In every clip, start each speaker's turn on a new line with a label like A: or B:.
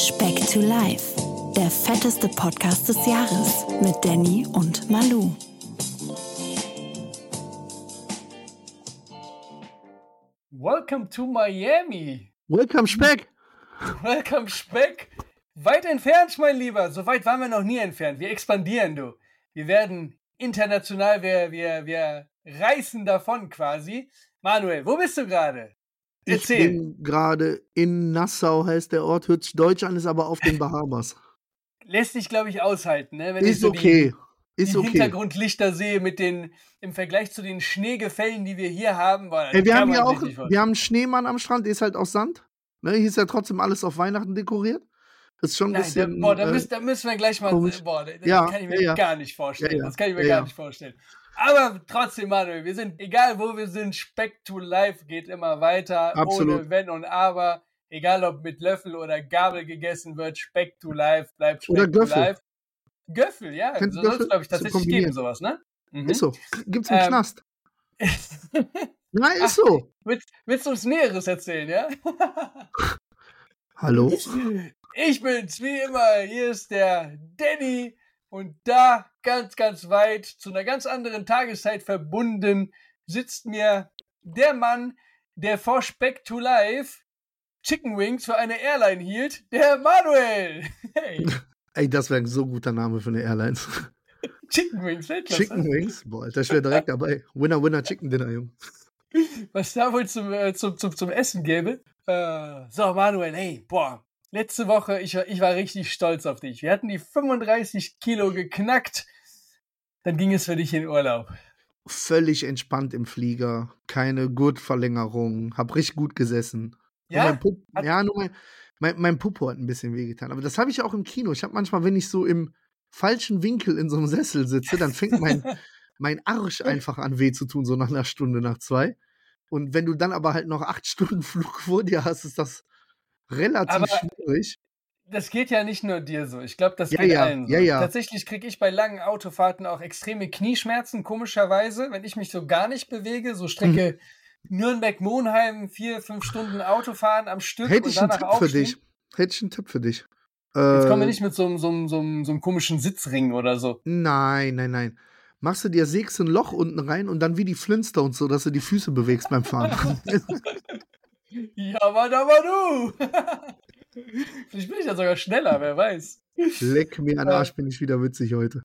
A: Speck to Life, der fetteste Podcast des Jahres mit Danny und Malu.
B: Welcome to Miami.
C: Welcome Speck.
B: Welcome Speck. Weit entfernt, mein Lieber. So weit waren wir noch nie entfernt. Wir expandieren, du. Wir werden international, wir, wir, wir reißen davon quasi. Manuel, wo bist du gerade?
C: Ich bin gerade in Nassau, heißt der Ort, hört sich deutsch an, ist aber auf den Bahamas.
B: Lässt sich, glaube ich, aushalten, ne?
C: Wenn ist ich so okay.
B: Die,
C: ist
B: die
C: okay.
B: Hintergrundlichter sehe mit den, im Vergleich zu den Schneegefällen, die wir hier haben. Boah,
C: hey, wir haben ja auch, wir haben einen Schneemann am Strand, der ist halt aus Sand. Ne, hier ist ja trotzdem alles auf Weihnachten dekoriert. Das ist schon ein Nein, bisschen.
B: Da, boah, da, äh, müssen, da, müssen wir gleich mal. Komisch. Boah, das ja, kann ich mir ja, gar nicht vorstellen. Ja, das kann ich mir gar nicht vorstellen. Aber trotzdem, Manuel, wir sind, egal wo wir sind, Speck to Life geht immer weiter.
C: Absolut.
B: Ohne Wenn und Aber. Egal ob mit Löffel oder Gabel gegessen wird, Speck to Life bleibt Speck
C: oder Göffel.
B: to Life. Göffel, ja.
C: Kennst
B: so soll es, glaube ich, tatsächlich geben, sowas, ne?
C: Mhm. Ist so. Gibt's im ähm, Knast. Nein, ist Ach, so.
B: Willst, willst du uns Näheres erzählen, ja?
C: Hallo?
B: Ich bin's, wie immer. Hier ist der Danny. Und da, ganz, ganz weit, zu einer ganz anderen Tageszeit verbunden, sitzt mir der Mann, der vor Speck to Life Chicken Wings für eine Airline hielt, der Manuel. Hey.
C: Ey, das wäre ein so guter Name für eine Airline.
B: Chicken Wings, Weltklasse.
C: Chicken Wings? Boah, das wäre direkt dabei. Winner, Winner, Chicken Dinner, Junge.
B: Was da wohl zum, äh, zum, zum, zum Essen gäbe. Äh, so, Manuel, hey, boah, letzte Woche, ich, ich war richtig stolz auf dich. Wir hatten die 35 Kilo geknackt. Dann ging es für dich in Urlaub.
C: Völlig entspannt im Flieger, keine Gurtverlängerung, hab richtig gut gesessen.
B: Ja,
C: nur mein Pup ja nur mein, mein, mein Popo hat ein bisschen wehgetan. Aber das habe ich auch im Kino. Ich habe manchmal, wenn ich so im falschen Winkel in so einem Sessel sitze, dann fängt mein, mein Arsch einfach an weh zu tun, so nach einer Stunde, nach zwei. Und wenn du dann aber halt noch acht Stunden Flug vor dir hast, ist das relativ aber schwierig.
B: Das geht ja nicht nur dir so. Ich glaube, das
C: ja,
B: geht
C: ja,
B: allen so.
C: Ja, ja.
B: Tatsächlich kriege ich bei langen Autofahrten auch extreme Knieschmerzen, komischerweise, wenn ich mich so gar nicht bewege. So Strecke mhm. Nürnberg-Monheim, vier, fünf Stunden Autofahren am Stück
C: Hätte ich einen Tipp
B: aufstehen.
C: für dich. Hätte ich einen Tipp für dich.
B: Jetzt kommen wir nicht mit so einem, so einem, so einem, so einem komischen Sitzring oder so.
C: Nein, nein, nein. Machst du dir, sägst ein Loch unten rein und dann wie die Flintstones, so dass du die Füße bewegst beim Fahren.
B: ja, aber da war du. Vielleicht bin ich ja sogar schneller, wer weiß.
C: Leck mir an Arsch, bin ich wieder witzig heute.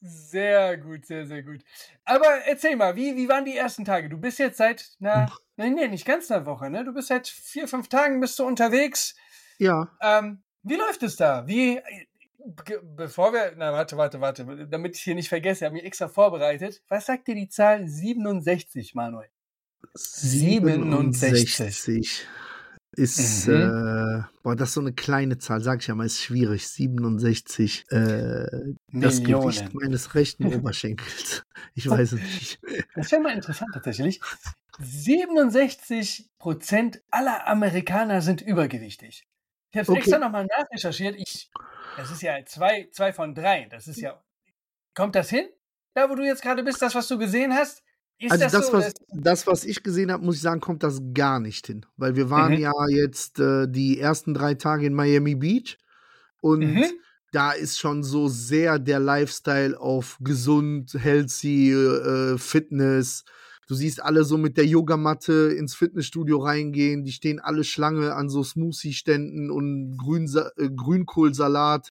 B: Sehr gut, sehr, sehr gut. Aber erzähl mal, wie, wie waren die ersten Tage? Du bist jetzt seit, na, nein, nee, nicht ganz einer Woche, ne? Du bist seit vier, fünf Tagen bist du unterwegs.
C: Ja.
B: Ähm, wie läuft es da? Wie, bevor wir, na, warte, warte, warte, damit ich hier nicht vergesse, ich habe mich extra vorbereitet. Was sagt dir die Zahl 67, Manuel?
C: 67. 67 ist, mhm. äh, boah, das ist so eine kleine Zahl, sag ich ja mal, ist schwierig. 67, äh, das Gewicht meines rechten Oberschenkels. Ich weiß es nicht.
B: Das wäre mal interessant tatsächlich. 67 Prozent aller Amerikaner sind übergewichtig. Ich habe es okay. extra nochmal nachrecherchiert. Ich, das ist ja zwei, zwei von drei. Das ist ja. Kommt das hin? Da, wo du jetzt gerade bist, das, was du gesehen hast?
C: Ist also das, das, so, was, das, was ich gesehen habe, muss ich sagen, kommt das gar nicht hin. Weil wir waren mhm. ja jetzt äh, die ersten drei Tage in Miami Beach und mhm. da ist schon so sehr der Lifestyle auf gesund, healthy, äh, Fitness. Du siehst alle so mit der Yogamatte ins Fitnessstudio reingehen. Die stehen alle Schlange an so Smoothie-Ständen und Grün, äh, Grünkohlsalat.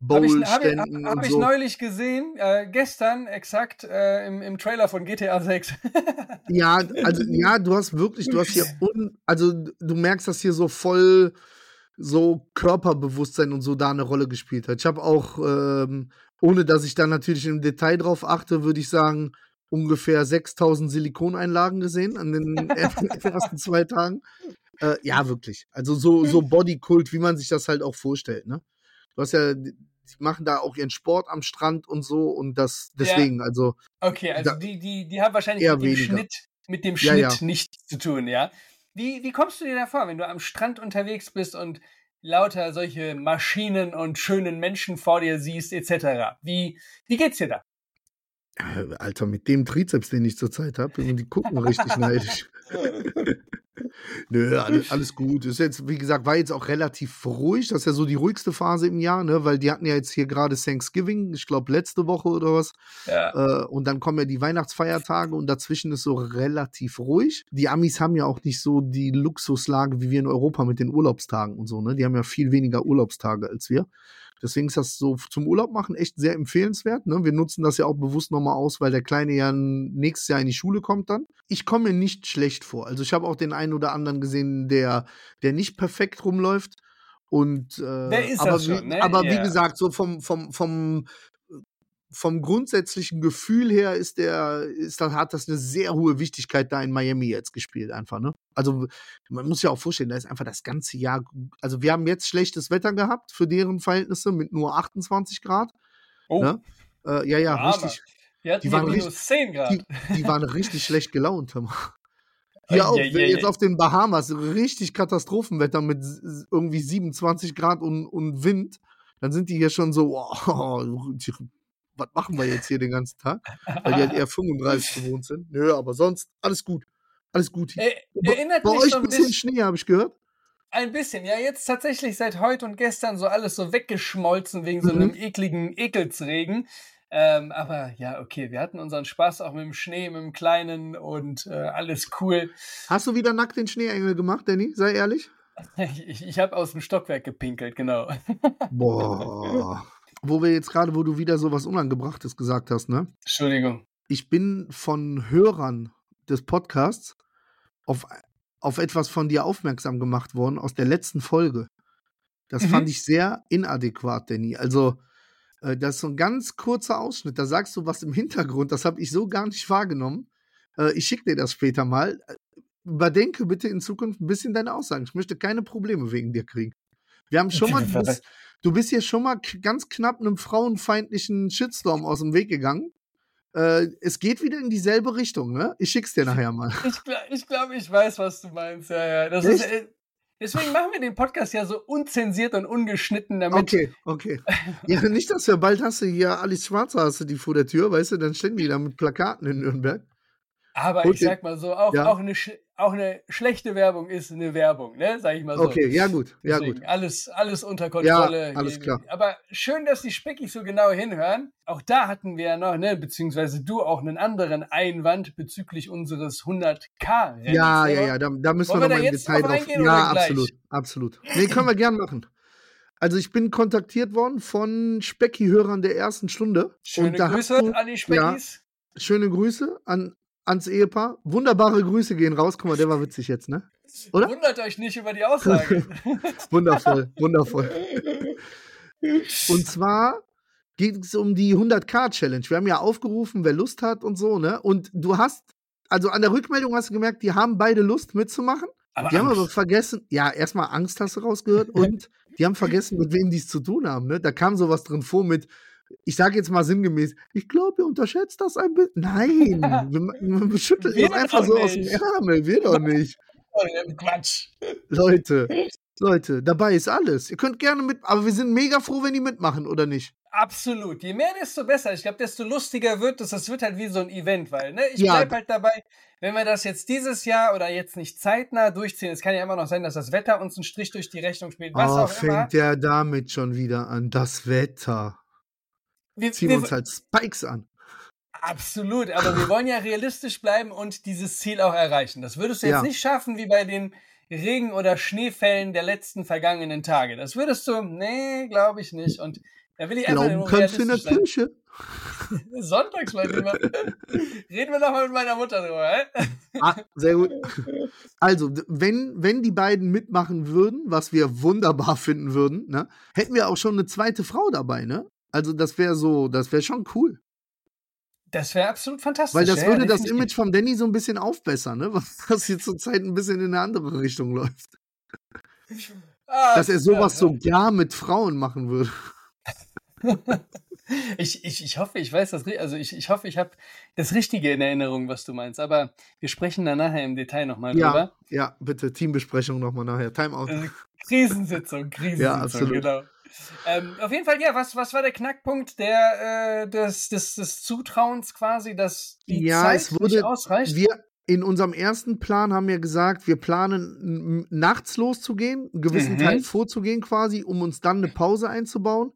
C: Bowl-Ständen.
B: Habe ich, hab, hab, hab ich so. neulich gesehen, äh, gestern exakt äh, im, im Trailer von GTA 6.
C: ja, also ja, du hast wirklich, du hast hier, un, also du merkst, dass hier so voll so Körperbewusstsein und so da eine Rolle gespielt hat. Ich habe auch, ähm, ohne dass ich da natürlich im Detail drauf achte, würde ich sagen, ungefähr 6000 Silikoneinlagen gesehen an den ersten zwei Tagen. Äh, ja, wirklich. Also so, so Bodykult, wie man sich das halt auch vorstellt, ne? Du hast ja, die machen da auch ihren Sport am Strand und so und das deswegen,
B: ja.
C: also.
B: Okay, also die, die, die haben wahrscheinlich mit dem weniger. Schnitt, mit dem Schnitt ja, ja. nichts zu tun, ja. Wie, wie kommst du dir da vor, wenn du am Strand unterwegs bist und lauter solche Maschinen und schönen Menschen vor dir siehst, etc. Wie, wie geht's dir da?
C: Alter, mit dem Trizeps, den ich zurzeit habe, die gucken richtig neidisch. Nö, alles, alles gut. Ist jetzt, wie gesagt, war jetzt auch relativ ruhig. Das ist ja so die ruhigste Phase im Jahr, ne? Weil die hatten ja jetzt hier gerade Thanksgiving, ich glaube letzte Woche oder was.
B: Ja.
C: Äh, und dann kommen ja die Weihnachtsfeiertage und dazwischen ist so relativ ruhig. Die Amis haben ja auch nicht so die Luxuslage wie wir in Europa mit den Urlaubstagen und so, ne? Die haben ja viel weniger Urlaubstage als wir. Deswegen ist das so zum Urlaub machen echt sehr empfehlenswert. Ne? Wir nutzen das ja auch bewusst nochmal aus, weil der Kleine ja nächstes Jahr in die Schule kommt dann. Ich komme mir nicht schlecht vor. Also ich habe auch den einen oder anderen gesehen, der, der nicht perfekt rumläuft. Und äh,
B: Der ist
C: aber, wie,
B: schon, ne?
C: aber wie
B: Ja.
C: gesagt, so vom, vom, vom, vom grundsätzlichen Gefühl her ist der, ist das, hat das eine sehr hohe Wichtigkeit da in Miami jetzt gespielt, einfach, ne? Also, man muss ja auch vorstellen, da ist einfach das ganze Jahr, also wir haben jetzt schlechtes Wetter gehabt für deren Verhältnisse mit nur 28 Grad.
B: Oh,
C: Ne? Äh, ja, ja,
B: Ja,
C: richtig. die waren
B: minus 10 Grad.
C: Die, die waren richtig schlecht gelaunt. hör mal. Hier auch,
B: Eieiei.
C: jetzt auf den Bahamas, richtig Katastrophenwetter mit irgendwie 27 Grad und, und Wind. Dann sind die hier schon so, die- was machen wir jetzt hier den ganzen Tag? Weil die halt eher 35 gewohnt sind. Nö, aber sonst alles gut. Alles gut.
B: Er,
C: Bei-
B: erinnert
C: Bei
B: mich
C: euch
B: so
C: ein
B: ein
C: bisschen
B: bisschen,
C: Schnee, habe ich gehört.
B: ein bisschen. Ja, jetzt tatsächlich seit heute und gestern so alles so weggeschmolzen wegen so
C: Mhm.
B: einem ekligen Ekelsregen. Ähm, aber ja, okay, wir hatten unseren Spaß auch mit dem Schnee, mit dem Kleinen und äh, alles cool.
C: Hast du wieder nackt den Schneeengel gemacht, Danny? Sei ehrlich.
B: Ich, ich habe aus dem Stockwerk gepinkelt, genau.
C: Boah. Wo wir jetzt gerade, wo du wieder so was Unangebrachtes gesagt hast, ne?
B: Entschuldigung.
C: ich bin von Hörern des Podcasts auf, auf etwas von dir aufmerksam gemacht worden aus der letzten Folge. Das
B: Mhm.
C: fand ich sehr inadäquat, Danny. Also, äh, das ist so ein ganz kurzer Ausschnitt. Da sagst du was im Hintergrund, das habe ich so gar nicht wahrgenommen. Äh, ich schicke dir das später mal. Äh, Überdenke bitte in Zukunft ein bisschen deine Aussagen. Ich möchte keine Probleme wegen dir kriegen. Wir haben schon mal, du bist hier schon mal ganz knapp einem frauenfeindlichen Shitstorm aus dem Weg gegangen. Äh, es geht wieder in dieselbe Richtung, ne? Ich schick's dir nachher mal.
B: Ich, ich glaube, ich weiß, was du meinst. Ja, ja. Ist, äh, deswegen machen wir den Podcast ja so unzensiert und ungeschnitten, damit.
C: Okay, okay. Ja, nicht, dass wir bald hast du hier Alice Schwarzer hast du die vor der Tür, weißt du, dann stehen die da mit Plakaten in Nürnberg.
B: Aber
C: Und
B: ich
C: den-
B: sag mal so, auch,
C: Ja.
B: auch, eine, auch eine schlechte Werbung ist eine Werbung, ne? Sag ich mal so.
C: Okay, ja gut, ja
B: Deswegen
C: gut.
B: Alles, alles unter Kontrolle.
C: alles
B: Hier-
C: klar.
B: Aber schön, dass die Speckis so genau hinhören. Auch da hatten wir ja noch, ne, beziehungsweise du auch einen anderen Einwand bezüglich unseres 100k Rennens.
C: Ja, ja, ja, da, da müssen
B: Wollen
C: wir nochmal im Detail
B: drauf
C: Ja, absolut, absolut. Nee, können wir gern machen. Also ich bin kontaktiert worden von Specki-Hörern der ersten Stunde.
B: Schöne Grüße
C: du,
B: an die Speckis.
C: schöne Grüße an, ans Ehepaar. Wunderbare Grüße gehen raus. Guck mal, der war witzig jetzt, ne? Oder?
B: Wundert euch nicht über die Aussage.
C: Wundervoll, wundervoll. Und zwar geht es um die 100k-Challenge. Wir haben ja aufgerufen, wer Lust hat und so, ne? Und du hast, also an der Rückmeldung hast du gemerkt, die haben beide Lust mitzumachen.
B: aber
C: Die haben aber
B: Angst.
C: vergessen, ja, erstmal Angst hast du rausgehört und die haben vergessen, mit wem die es zu tun haben, ne? Da kam sowas drin vor mit, ich sage jetzt mal sinngemäß, ich glaube, ihr unterschätzt das ein bisschen. Nein, schütteln
B: Wir
C: das einfach so aus dem
B: nicht.
C: Ärmel, wir doch nicht.
B: Quatsch.
C: Leute, Leute, dabei ist alles. Ihr könnt gerne mit, aber wir sind mega froh, wenn die mitmachen, oder nicht?
B: Absolut. Je mehr, desto besser. Ich glaube, desto lustiger wird es. Das wird halt wie so ein Event, weil, ne, ich
C: Ja.
B: bleib halt dabei, wenn wir das jetzt dieses Jahr oder jetzt nicht zeitnah durchziehen, es kann ja immer noch sein, dass das Wetter uns einen Strich durch die Rechnung spielt, was
C: oh,
B: auch immer.
C: fängt der damit schon wieder an. Das Wetter.
B: Wir,
C: Ziehen
B: wir,
C: uns halt Spikes an.
B: absolut, aber wir wollen ja realistisch bleiben und dieses Ziel auch erreichen. Das würdest du jetzt
C: Ja.
B: nicht schaffen wie bei den Regen- oder Schneefällen der letzten vergangenen Tage. Das würdest du, nee, glaube ich nicht. Und da will ich einfach
C: Glauben
B: nur
C: kannst du in der
B: sein.
C: Kirche.
B: Sonntags, mein Lieber. Reden wir noch mal mit meiner Mutter drüber?
C: Ah, sehr gut. Also, wenn, wenn die beiden mitmachen würden, was wir wunderbar finden würden, ne, hätten wir auch schon eine zweite Frau dabei, ne? Also, das wäre so, das wäre schon cool.
B: Das wäre absolut fantastisch.
C: Weil das
B: ja,
C: würde das
B: definitiv.
C: Image vom Danny so ein bisschen aufbessern, ne? Was jetzt zurzeit ein bisschen in eine andere Richtung läuft.
B: Ah,
C: Dass er sowas
B: ja,
C: so gar mit Frauen machen würde.
B: Ich, ich, ich hoffe, ich weiß das, also ich, ich hoffe, ich habe das Richtige in Erinnerung, was du meinst. Aber wir sprechen da nachher im Detail nochmal
C: Ja,
B: drüber.
C: ja, bitte, Teambesprechung nochmal nachher. Timeout.
B: Also, Krisensitzung, Krisensitzung,
C: Ja, absolut.
B: genau. Ähm, auf jeden Fall, ja, was, was war der Knackpunkt der, äh, des, des, des Zutrauens quasi, dass die
C: Ja,
B: Zeit
C: es wurde-
B: nicht ausreicht?
C: Wir, in unserem ersten Plan haben wir gesagt, wir planen nachts loszugehen, einen gewissen
B: Mhm.
C: Teil vorzugehen quasi, um uns dann eine Pause einzubauen.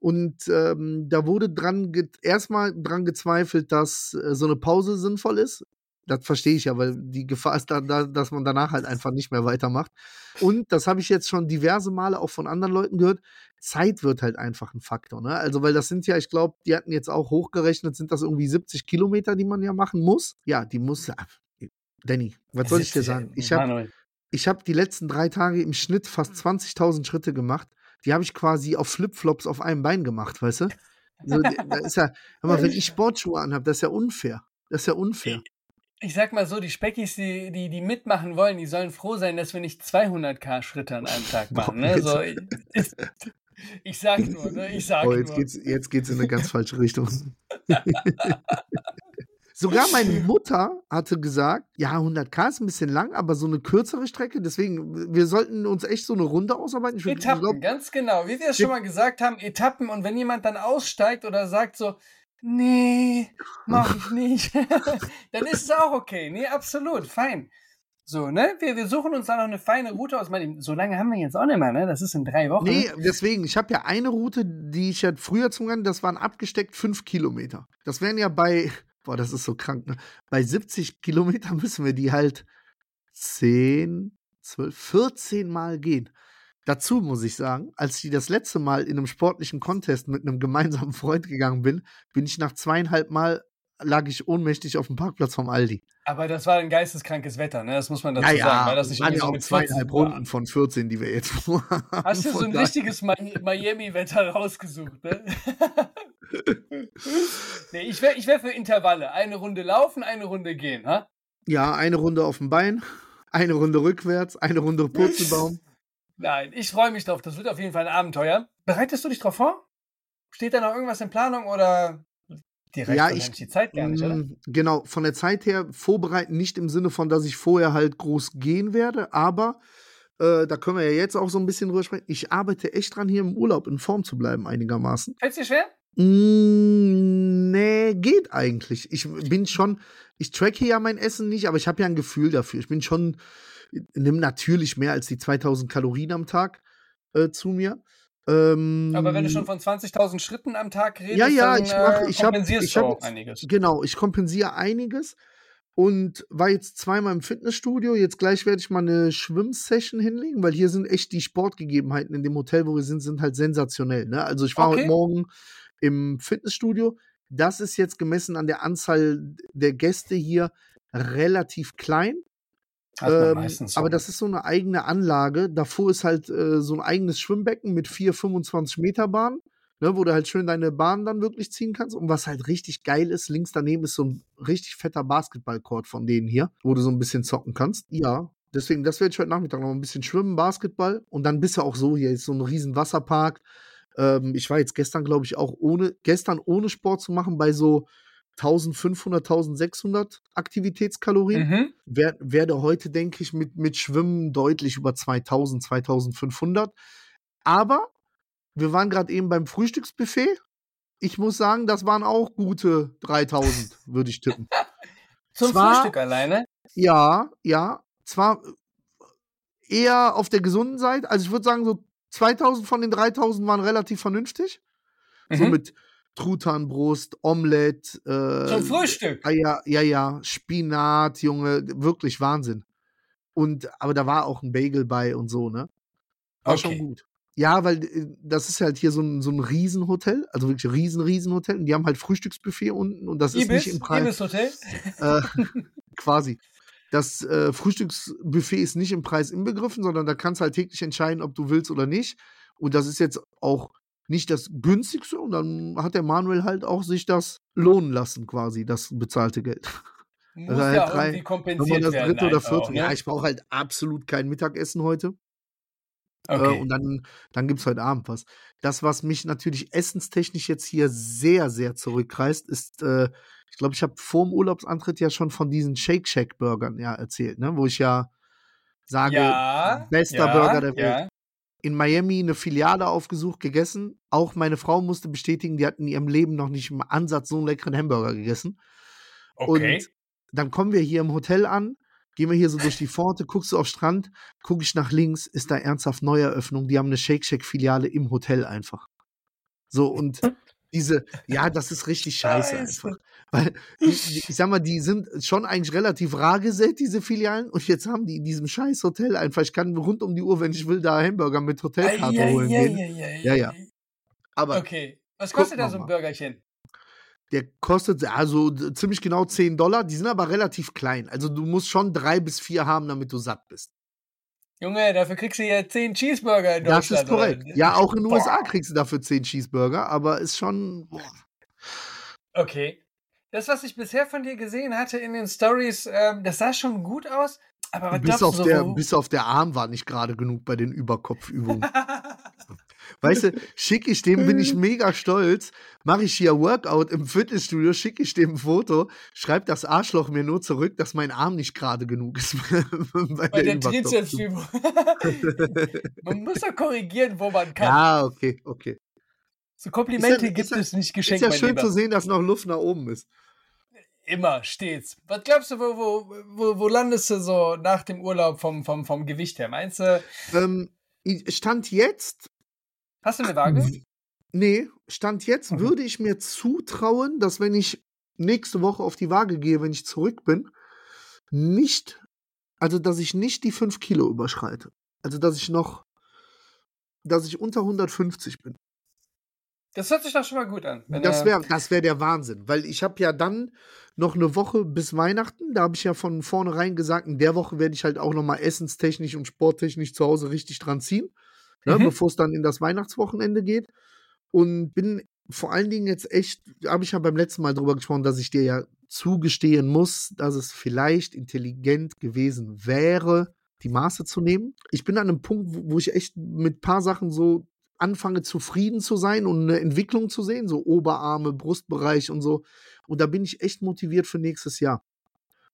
C: Und ähm, da wurde dran erstmal dran gezweifelt, dass äh, so eine Pause sinnvoll ist. Das verstehe ich ja, weil die Gefahr ist da, da, dass man danach halt einfach nicht mehr weitermacht. Und das habe ich jetzt schon diverse Male auch von anderen Leuten gehört. Zeit wird halt einfach ein Faktor. Ne? Also, weil das sind ja, ich glaube, die hatten jetzt auch hochgerechnet, sind das irgendwie 70 Kilometer, die man ja machen muss. Ja, die muss. Danny, was soll ich dir sagen? Ich habe
B: Manuel.
C: ich habe die letzten drei Tage im Schnitt fast 20.000 Schritte gemacht. Die habe ich quasi auf Flipflops auf einem Bein gemacht, weißt du? So, die- da ist ja, mal, wenn ich Sportschuhe anhabe, das ist ja unfair. Das ist ja unfair.
B: Ich sag mal so, die Speckis, die, die, die mitmachen wollen, die sollen froh sein, dass wir nicht 200k Schritte an einem Tag machen. Ne? So, ich, ich sag nur, ne? ich sag
C: Oh, jetzt
B: nur.
C: geht's, jetzt geht's in eine ganz falsche Richtung. Sogar meine Mutter hatte gesagt, ja, 100k ist ein bisschen lang, aber so eine kürzere Strecke, deswegen, wir sollten uns echt so eine Runde ausarbeiten. Ich,
B: Etappen,
C: glaub,
B: ganz genau. Wie wir es schon mal gesagt haben, Etappen. Und wenn jemand dann aussteigt oder sagt so, nee, mach ich nicht, dann ist es auch okay. Nee, absolut, fein. So, ne? Wir, wir suchen uns da noch eine feine Route aus. Meine, so lange haben wir jetzt auch nicht mehr, ne? Das ist in drei Wochen.
C: Nee, deswegen, ich habe ja eine Route, die ich ja früher zum Rennen, das waren abgesteckt fünf Kilometer. Das wären ja bei, boah, das ist so krank, ne? Bei 70 Kilometern müssen wir die halt 10, 12, 14 Mal gehen. Dazu muss ich sagen, als ich das letzte Mal in einem sportlichen Contest mit einem gemeinsamen Freund gegangen bin, bin ich nach zweieinhalb Mal lag ich ohnmächtig auf dem Parkplatz vom Aldi.
B: Aber das war ein geisteskrankes Wetter, ne? Das muss man dazu
C: Ja,
B: sagen. das nicht
C: waren ja
B: so
C: auch zweieinhalb
B: 14
C: Runden von 14, die wir jetzt.
B: Hast du so ein richtiges Mi- Miami-Wetter rausgesucht, ne? nee, ich wäre ich wär für Intervalle. Eine Runde laufen, eine Runde gehen, ha?
C: Ja, eine Runde auf dem Bein, eine Runde rückwärts, eine Runde Purzelbaum.
B: Nein, ich freue mich drauf. Das wird auf jeden Fall ein Abenteuer. Bereitest du dich drauf vor? Steht da noch irgendwas in Planung oder die reicht
C: Ja, ich-
B: die Zeit gar nicht, oder?
C: Mm, Genau, von der Zeit her vorbereiten, nicht im Sinne von, dass ich vorher halt groß gehen werde, aber äh, da können wir ja jetzt auch so ein bisschen drüber sprechen. Ich arbeite echt dran, hier im Urlaub in Form zu bleiben, einigermaßen.
B: Fällt's dir schwer?
C: Mm, nee, geht eigentlich. Ich bin schon, ich tracke ja mein Essen nicht, aber ich habe ja ein Gefühl dafür. Ich bin schon, nimm natürlich mehr als die 2000 Kalorien am Tag äh, zu mir. Ähm,
B: Aber wenn du schon von 20.000 Schritten am Tag redest,
C: Ja, ja,
B: dann
C: ich mach-
B: äh,
C: ich hab-
B: kompensierst
C: ich
B: du
C: hab
B: auch einiges.
C: Genau, ich kompensiere einiges und war jetzt zweimal im Fitnessstudio. Jetzt gleich werde ich mal eine Schwimmsession hinlegen, weil hier sind echt die Sportgegebenheiten in dem Hotel, wo wir sind, sind halt sensationell. Ne? Also ich war
B: Okay.
C: heute Morgen im Fitnessstudio. Das ist jetzt gemessen an der Anzahl der Gäste hier relativ klein. Ähm,
B: so.
C: aber das ist so eine eigene Anlage. Davor ist halt äh, so ein eigenes Schwimmbecken mit vier 25 Meter Bahn, ne, wo du halt schön deine Bahn dann wirklich ziehen kannst. Und was halt richtig geil ist, links daneben ist so ein richtig fetter Basketballcourt von denen hier, wo du so ein bisschen zocken kannst. Ja, deswegen, das werde ich heute Nachmittag noch ein bisschen schwimmen, Basketball. Und dann bist du auch so, hier ist so ein riesen Wasserpark. Ähm, ich war jetzt gestern, glaube ich, auch ohne, gestern ohne Sport zu machen bei so 1500, 1600 Aktivitätskalorien
B: mhm.
C: wer, werde heute, denke ich, mit, mit Schwimmen deutlich über 2000, 2500. Aber wir waren gerade eben beim Frühstücksbuffet. Ich muss sagen, das waren auch gute 3000, würde ich tippen.
B: Zum
C: Zwar-
B: Frühstück alleine.
C: Ja, ja. Zwar eher auf der gesunden Seite. Also ich würde sagen, so 2000 von den 3000 waren relativ vernünftig. So
B: Mhm.
C: mit Truthahnbrust, Omelette. Äh,
B: Zum Frühstück.
C: Eier, ja, ja, Spinat, Junge, wirklich Wahnsinn. Und, aber da war auch ein Bagel bei und so, ne? War schon
B: Okay.
C: gut. Ja, weil äh, das ist halt hier so ein, so ein Riesenhotel, also wirklich ein riesen, Riesenhotel. Und die haben halt Frühstücksbuffet unten und das ist
B: Ibis,
C: nicht im Preis.
B: Ibis Hotel.
C: Äh, quasi. Das äh, Frühstücksbuffet ist nicht im Preis inbegriffen, sondern da kannst du halt täglich entscheiden, ob du willst oder nicht. Und das ist jetzt auch nicht das günstigste. Und dann hat der Manuel halt auch sich das lohnen lassen, quasi, das bezahlte Geld.
B: Muss
C: Also halt
B: ja
C: drei-
B: irgendwie kompensiert
C: das
B: werden.
C: dritte oder vierte.
B: auch, ne?
C: Ja, ich brauche halt absolut kein Mittagessen heute.
B: okay.
C: Äh, und dann, dann gibt es heute Abend was. Das, was mich natürlich essenstechnisch jetzt hier sehr, sehr zurückreißt, ist, äh, ich glaube, ich habe vor dem Urlaubsantritt ja schon von diesen Shake Shack Burgern ja erzählt, ne? wo ich ja sage,
B: ja,
C: bester
B: ja,
C: Burger der Welt.
B: ja.
C: In Miami eine Filiale aufgesucht, gegessen. Auch meine Frau musste bestätigen, die hat in ihrem Leben noch nicht im Ansatz so einen leckeren Hamburger gegessen.
B: Okay.
C: Und dann kommen wir hier im Hotel an, gehen wir hier so durch die Pforte, guckst du auf Strand, guck ich nach links, ist da ernsthaft Neueröffnung. Die haben eine Shake Shack Filiale im Hotel einfach. So und diese, ja, das ist richtig scheiße, scheiße. einfach. Weil, die, ich sag mal, die sind schon eigentlich relativ rar gesät, diese Filialen. Und jetzt haben die in diesem scheiß Hotel einfach, ich kann rund um die Uhr, wenn ich will, da Hamburger mit Hotelkarte holen gehen. Ja, ja.
B: Aber okay. Was kostet da so ein Burgerchen?
C: Der kostet also ziemlich genau 10 Dollar. Die sind aber relativ klein. Also du musst schon drei bis vier haben, damit du satt bist.
B: Junge, dafür kriegst du ja 10 Cheeseburger in Deutschland.
C: Das ist korrekt. Oder? Ja, auch in den USA kriegst du dafür 10 Cheeseburger, aber ist schon. Boah.
B: Okay. Das, was ich bisher von dir gesehen hatte in den Stories, ähm, das sah schon gut aus. Aber was
C: bis, auf so, der, bis auf der Arm war nicht gerade genug bei den Überkopfübungen. Weißt du, schicke ich dem, bin ich mega stolz, mache ich hier Workout im Fitnessstudio, schicke ich dem ein Foto, schreibt das Arschloch mir nur zurück, dass mein Arm nicht gerade genug ist.
B: bei, bei der, der Trizepsübung. man muss ja korrigieren, wo man kann.
C: Ja, okay, okay.
B: So Komplimente ja, gibt es nicht geschenkt.
C: Ist ja schön zu sehen, dass noch Luft nach oben ist.
B: Immer, stets. Was glaubst du, wo, wo, wo, wo landest du so nach dem Urlaub vom, vom, vom Gewicht her? Meinst du?
C: Ähm, Stand jetzt
B: Hast du eine Waage?
C: Nee, Stand jetzt okay. würde ich mir zutrauen, dass wenn ich nächste Woche auf die Waage gehe, wenn ich zurück bin, nicht, also dass ich nicht die 5 Kilo überschreite. Also dass ich noch, dass ich unter 150 bin.
B: Das hört sich doch schon mal gut an.
C: das wäre das wär der Wahnsinn, weil ich habe ja dann noch eine Woche bis Weihnachten. Da habe ich ja von vornherein gesagt, in der Woche werde ich halt auch noch mal essenstechnisch und sporttechnisch zu Hause richtig dran ziehen ne, mhm. bevor es dann in das Weihnachtswochenende geht. Und bin vor allen Dingen jetzt echt, habe ich ja beim letzten Mal drüber gesprochen, dass ich dir ja zugestehen muss, dass es vielleicht intelligent gewesen wäre, die Maße zu nehmen. Ich bin an einem Punkt, wo, ich echt mit ein paar Sachen so anfange zufrieden zu sein und eine Entwicklung zu sehen, so Oberarme, Brustbereich und so. Und da bin ich echt motiviert für nächstes Jahr.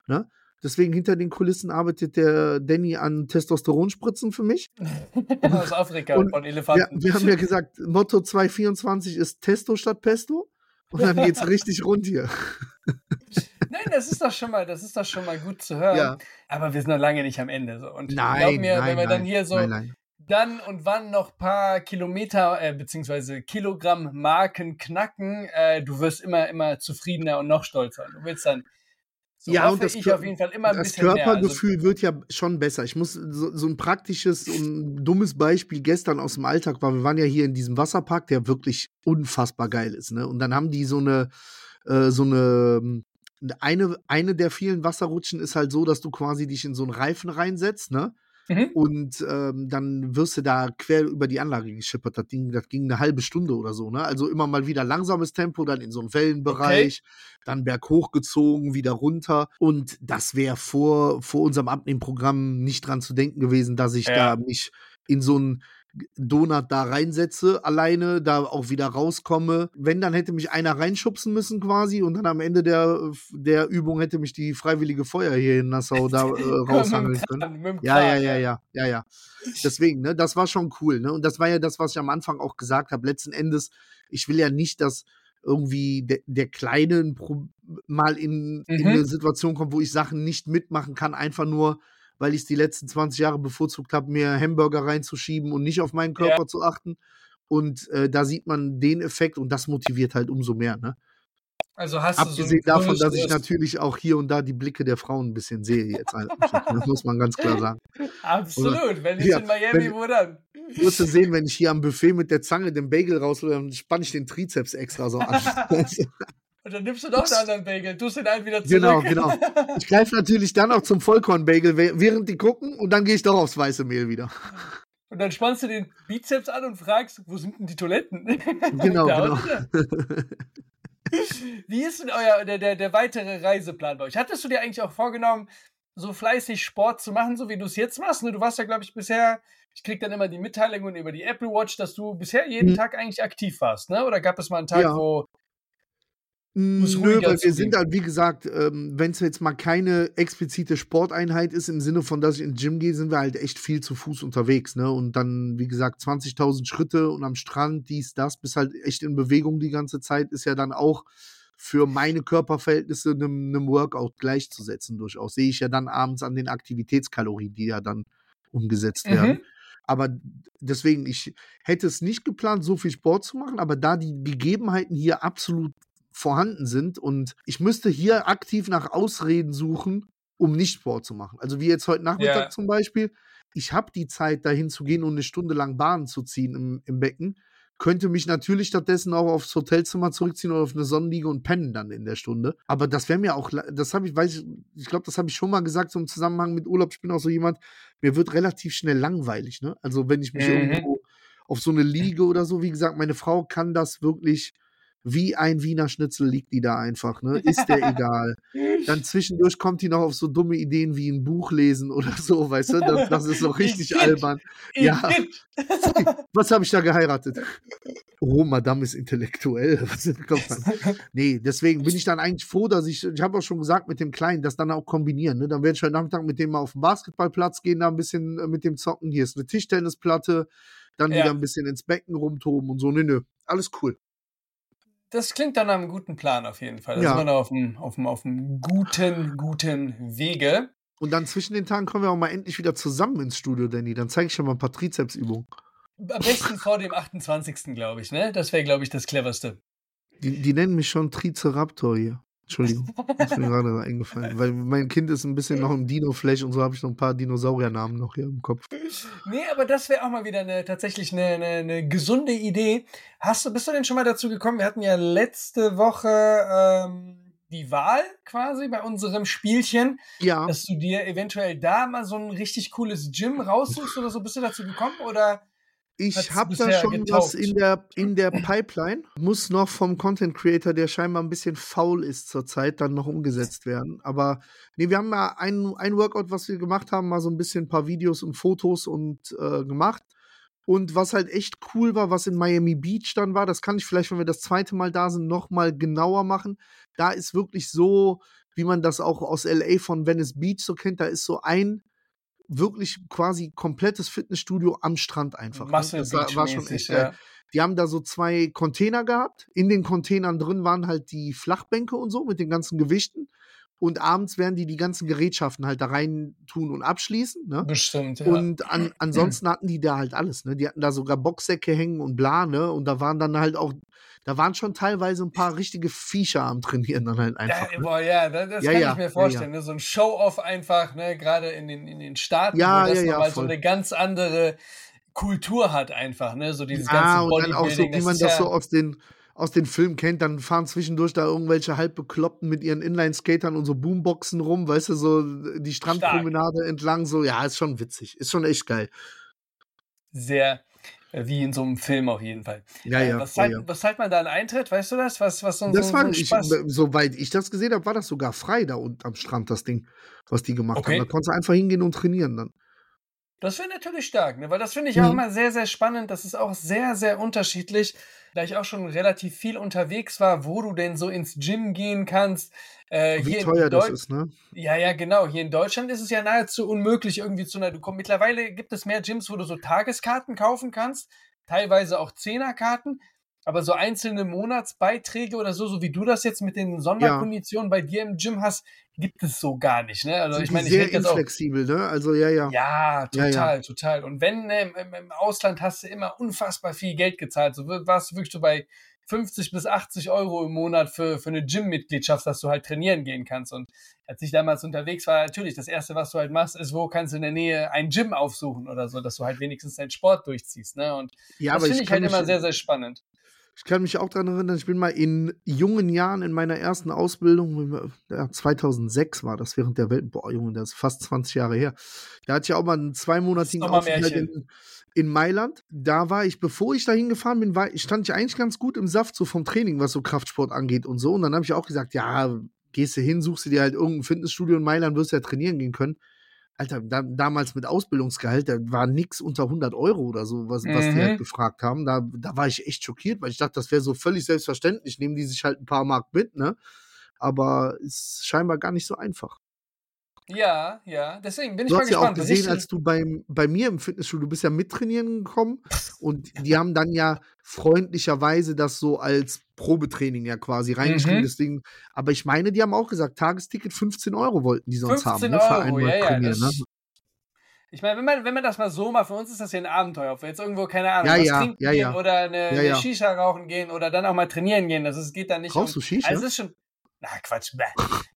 C: Ne? Deswegen hinter den Kulissen arbeitet der Danny an Testosteronspritzen für mich.
B: Aus Afrika und von Elefanten.
C: Wir, wir, haben ja gesagt, Motto 224 ist Testo statt Pesto. Und dann geht's richtig rund hier.
B: Nein, das ist doch schon mal, das ist doch schon mal gut zu hören. Ja. Aber wir sind noch lange nicht am Ende. So. Und
C: nein, glaub mir,
B: nein,
C: wenn wir
B: dann hier so
C: nein,
B: dann und wann noch ein paar Kilometer äh, beziehungsweise Kilogramm Marken knacken, äh, du wirst immer, immer zufriedener und noch stolzer. Du willst dann
C: so ja, und das, ich auf jeden Fall immer ein das Körpergefühl mehr. Also, wird ja schon besser. Ich muss so, so ein praktisches und dummes Beispiel gestern aus dem Alltag war. Wir waren ja hier in diesem Wasserpark, der wirklich unfassbar geil ist. Ne? Und dann haben die so eine, äh, so eine, eine, eine der vielen Wasserrutschen ist halt so, dass du quasi dich in so einen Reifen reinsetzt, ne? Mhm. Und ähm, dann wirst du da quer über die Anlage geschippert. Das, Ding, das ging eine halbe Stunde oder so. Ne? Also immer mal wieder langsames Tempo, dann in so einen Wellenbereich, okay. dann berghoch gezogen, wieder runter. Und das wäre vor, vor unserem Abnehmprogramm nicht dran zu denken gewesen, dass ich ja. da mich in so ein Donut da reinsetze, alleine, da auch wieder rauskomme. Wenn, dann hätte mich einer reinschubsen müssen quasi und dann am Ende der, der Übung hätte mich die Freiwillige Feuer hier in Nassau da äh, raushangeln können. Ja, ja, ja, ja, ja, ja. Deswegen, ne, das war schon cool, ne? Und das war ja das, was ich am Anfang auch gesagt habe. Letzten Endes, ich will ja nicht, dass irgendwie der, der Kleine mal in, mhm. in eine Situation kommt, wo ich Sachen nicht mitmachen kann, einfach nur, weil ich es die letzten 20 Jahre bevorzugt habe, mir Hamburger reinzuschieben und nicht auf meinen Körper ja. zu achten. Und äh, da sieht man den Effekt und das motiviert halt umso mehr. Ne?
B: Also hast
C: Abgesehen so davon, dass ich natürlich auch hier und da die Blicke der Frauen ein bisschen sehe jetzt. Halt. das muss man ganz klar sagen.
B: Absolut. Oder, wenn ich ja, in Miami, wenn, wo dann?
C: Wirst du sehen, wenn ich hier am Buffet mit der Zange den Bagel raushole, dann spanne ich den Trizeps extra so an.
B: Und dann nimmst du doch einen anderen Bagel, tust den einen wieder
C: zurück. Genau, genau. Ich greife natürlich dann auch zum Vollkorn-Bagel, während die gucken und dann gehe ich doch aufs weiße Mehl wieder.
B: Und dann spannst du den Bizeps an und fragst, wo sind denn die Toiletten?
C: Genau, genau.
B: Wie ist denn euer, der, der, der weitere Reiseplan bei euch? Hattest du dir eigentlich auch vorgenommen, so fleißig Sport zu machen, so wie du es jetzt machst? Ne, du warst ja, glaube ich, bisher, ich krieg dann immer die Mitteilungen über die Apple Watch, dass du bisher jeden hm. Tag eigentlich aktiv warst, ne? Oder gab es mal einen Tag, ja. wo
C: Nö, weil wir sind halt, wie gesagt, ähm, wenn es jetzt mal keine explizite Sporteinheit ist, im Sinne von, dass ich ins Gym gehe, sind wir halt echt viel zu Fuß unterwegs, ne? Und dann, wie gesagt, 20.000 Schritte und am Strand, dies, das, bis halt echt in Bewegung die ganze Zeit, ist ja dann auch für meine Körperverhältnisse einem, einem Workout gleichzusetzen durchaus. Sehe ich ja dann abends an den Aktivitätskalorien, die ja dann umgesetzt werden.
B: Mhm.
C: Aber deswegen, ich hätte es nicht geplant, so viel Sport zu machen, aber da die Gegebenheiten hier absolut vorhanden sind und ich müsste hier aktiv nach Ausreden suchen, um nicht Sport zu machen. Also wie jetzt heute Nachmittag
B: Ja.
C: zum Beispiel. Ich habe die Zeit, dahin zu gehen und eine Stunde lang Bahn zu ziehen im, im Becken. Könnte mich natürlich stattdessen auch aufs Hotelzimmer zurückziehen oder auf eine Sonnenliege und pennen dann in der Stunde. Aber das wäre mir auch, das habe ich, weiß ich, ich glaube, das habe ich schon mal gesagt, so im Zusammenhang mit Urlaub. Ich bin auch so jemand, mir wird relativ schnell langweilig, ne? Also wenn ich mich
B: Mhm.
C: irgendwo auf so eine Liege oder so, wie gesagt, meine Frau kann das wirklich wie ein Wiener Schnitzel liegt die da einfach, ne? Ist der egal. Dann zwischendurch kommt die noch auf so dumme Ideen wie ein Buch lesen oder so, weißt du? Das, das ist so richtig
B: Igitt.
C: albern. Ja.
B: Igitt.
C: Was habe ich da geheiratet? Oh, Madame ist intellektuell. Was kommt dann? Nee, deswegen bin ich dann eigentlich froh, dass ich, ich habe auch schon gesagt mit dem Kleinen, das dann auch kombinieren. Ne? Dann werde ich heute Nachmittag mit dem mal auf den Basketballplatz gehen, da ein bisschen äh, mit dem zocken. Hier ist eine Tischtennisplatte, dann
B: Ja.
C: wieder ein bisschen ins Becken rumtoben und so. Nö, nö, alles cool.
B: Das klingt dann nach einem guten Plan auf jeden Fall. Da
C: Ja.
B: sind wir noch auf dem, auf, dem, auf dem guten, guten Wege.
C: Und dann zwischen den Tagen kommen wir auch mal endlich wieder zusammen ins Studio, Danny. Dann zeige ich dir mal ein paar Trizepsübungen.
B: Am besten vor dem 28. glaube ich, ne? Das wäre, glaube ich, das cleverste.
C: Die, die nennen mich schon Triceraptor hier. Entschuldigung, ist mir gerade eingefallen. Weil mein Kind ist ein bisschen noch im Dino-Flash und so habe ich noch ein paar Dinosauriernamen noch hier im Kopf.
B: Nee, aber das wäre auch mal wieder eine, tatsächlich eine, eine, eine gesunde Idee. Hast du, bist du denn schon mal dazu gekommen? Wir hatten ja letzte Woche ähm, die Wahl quasi bei unserem Spielchen,
C: Ja,
B: dass du dir eventuell da mal so ein richtig cooles Gym raussuchst oder so. Bist du dazu gekommen oder?
C: Ich habe da schon was
B: getaugt?
C: in der, in der Pipeline. Muss noch vom Content Creator, der scheinbar ein bisschen faul ist zurzeit, dann noch umgesetzt werden. Aber nee, wir haben mal ein, ein Workout, was wir gemacht haben, mal so ein bisschen ein paar Videos und Fotos und äh, gemacht. Und was halt echt cool war, was in Miami Beach dann war, das kann ich vielleicht, wenn wir das zweite Mal da sind, noch mal genauer machen. Da ist wirklich so, wie man das auch aus LA von Venice Beach so kennt, da ist so ein wirklich quasi komplettes Fitnessstudio am Strand einfach. ne?
B: Muscle
C: Das war, war schon echt geil.
B: ja.
C: Die haben da so zwei Container gehabt. In den Containern drin waren halt die Flachbänke und so mit den ganzen Gewichten. Und abends werden die die ganzen Gerätschaften halt da rein tun und abschließen. Ne?
B: Bestimmt, ja.
C: Und an, ansonsten hatten die da halt alles, ne? Die hatten da sogar Boxsäcke hängen und bla, ne? Und da waren dann halt auch, da waren schon teilweise ein paar richtige Viecher am Trainieren dann halt einfach.
B: ja,
C: ne?
B: boah, ja, das, das
C: Ja,
B: kann
C: ja,
B: ich mir
C: ja,
B: vorstellen. Ne? So ein Show-off einfach, ne? gerade in den, in den Staaten,
C: Ja,
B: wo das
C: ja, ja,
B: nochmal so eine ganz andere Kultur hat einfach, ne? So dieses
C: Ja,
B: ganze
C: und dann auch so,
B: Bodybuilding.
C: wie man das
B: ja,
C: so aus den, aus den Filmen kennt, dann fahren zwischendurch da irgendwelche halb Bekloppten mit ihren Inline-Skatern und so Boomboxen rum, weißt du, so die Strandpromenade entlang, so, ja, ist schon witzig, ist schon echt geil.
B: sehr äh, wie in so einem Film auf jeden Fall.
C: Ja,
B: Äh,
C: ja,
B: was, zahlt,
C: ja.
B: was zahlt man da an Eintritt? Weißt du das? Was, was so,
C: Das
B: so,
C: war,
B: so ein
C: ich,
B: Spaß?
C: soweit ich das gesehen habe, war das sogar frei da unten am Strand, das Ding, was die gemacht
B: Okay.
C: haben. Da konntest du einfach hingehen und trainieren dann.
B: Das wäre natürlich stark, ne? weil das finde ich
C: Mhm.
B: auch immer sehr, sehr spannend. Das ist auch sehr, sehr unterschiedlich, da ich auch schon relativ viel unterwegs war, wo du denn so ins Gym gehen kannst. Äh,
C: Wie teuer das ist, ne?
B: Ja, ja, genau. Hier in Deutschland ist es ja nahezu unmöglich, irgendwie zu einer. Du kommst, mittlerweile gibt es mehr Gyms, wo du so Tageskarten kaufen kannst, teilweise auch Zehnerkarten, aber so einzelne Monatsbeiträge oder so, so wie du das jetzt mit den Sonderkonditionen bei dir im Gym hast, gibt es so gar nicht. Ne? Also ich meine, ich
C: sehr
B: jetzt auch.
C: inflexibel, ne? Also, ja, ja.
B: Ja,
C: Ja,
B: total,
C: ja.
B: total. Und wenn ähm, im, im Ausland hast du immer unfassbar viel Geld gezahlt, so warst du wirklich so bei 50 bis 80 Euro im Monat für, für eine Gym-Mitgliedschaft, dass du halt trainieren gehen kannst. Und als ich damals unterwegs war, natürlich, das Erste, was du halt machst, ist, wo kannst du in der Nähe ein Gym aufsuchen oder so, dass du halt wenigstens deinen Sport durchziehst. Ne? Und
C: Ja,
B: das finde
C: ich
B: halt immer sehr, sehr spannend.
C: Ich kann mich auch daran erinnern, ich bin mal in jungen Jahren in meiner ersten Ausbildung, ja, 2006 war das, während der Welt, boah, Junge, das ist fast 20 Jahre her. Da hatte ich auch mal einen zweimonatigen Aufenthalt in, in Mailand. Da war ich, bevor ich da hingefahren bin, war, stand ich eigentlich ganz gut im Saft, so vom Training, was so Kraftsport angeht und so. Und dann habe ich auch gesagt, ja, gehst du hin, suchst du dir halt irgendein Fitnessstudio in Mailand, wirst ja trainieren gehen können. Alter, da, damals mit Ausbildungsgehalt, da war nix unter 100 Euro oder so, was, was die
B: Mhm.
C: halt gefragt haben. Da, da war ich echt schockiert, weil ich dachte, das wäre so völlig selbstverständlich. Nehmen die sich halt ein paar Mark mit, ne? Aber ist scheinbar gar nicht so einfach.
B: Ja, ja. Deswegen bin ich
C: Du
B: mal
C: hast ja auch
B: gespannt.
C: gesehen, als du beim, bei mir im Fitnessstudio, du bist ja mittrainieren gekommen und die haben dann ja freundlicherweise das so als Probetraining ja quasi reingeschrieben.
B: Mhm.
C: Deswegen, aber ich meine, die haben auch gesagt, Tagesticket 15 Euro wollten die sonst
B: 15
C: haben, ne? Für
B: Euro,
C: einmal
B: ja, ja.
C: trainieren,
B: Das,
C: ne?
B: Ich meine, wenn man, wenn man das mal so macht, für uns ist das ja ein Abenteuer. Ob wir jetzt irgendwo, keine Ahnung,
C: Ja,
B: was
C: ja,
B: trinken
C: ja,
B: gehen
C: ja.
B: oder eine, eine. Shisha rauchen gehen oder dann auch mal trainieren gehen. Das ist, geht dann nicht
C: Rauchst
B: um.
C: du Shisha?
B: Also es ist schon. Na, Quatsch.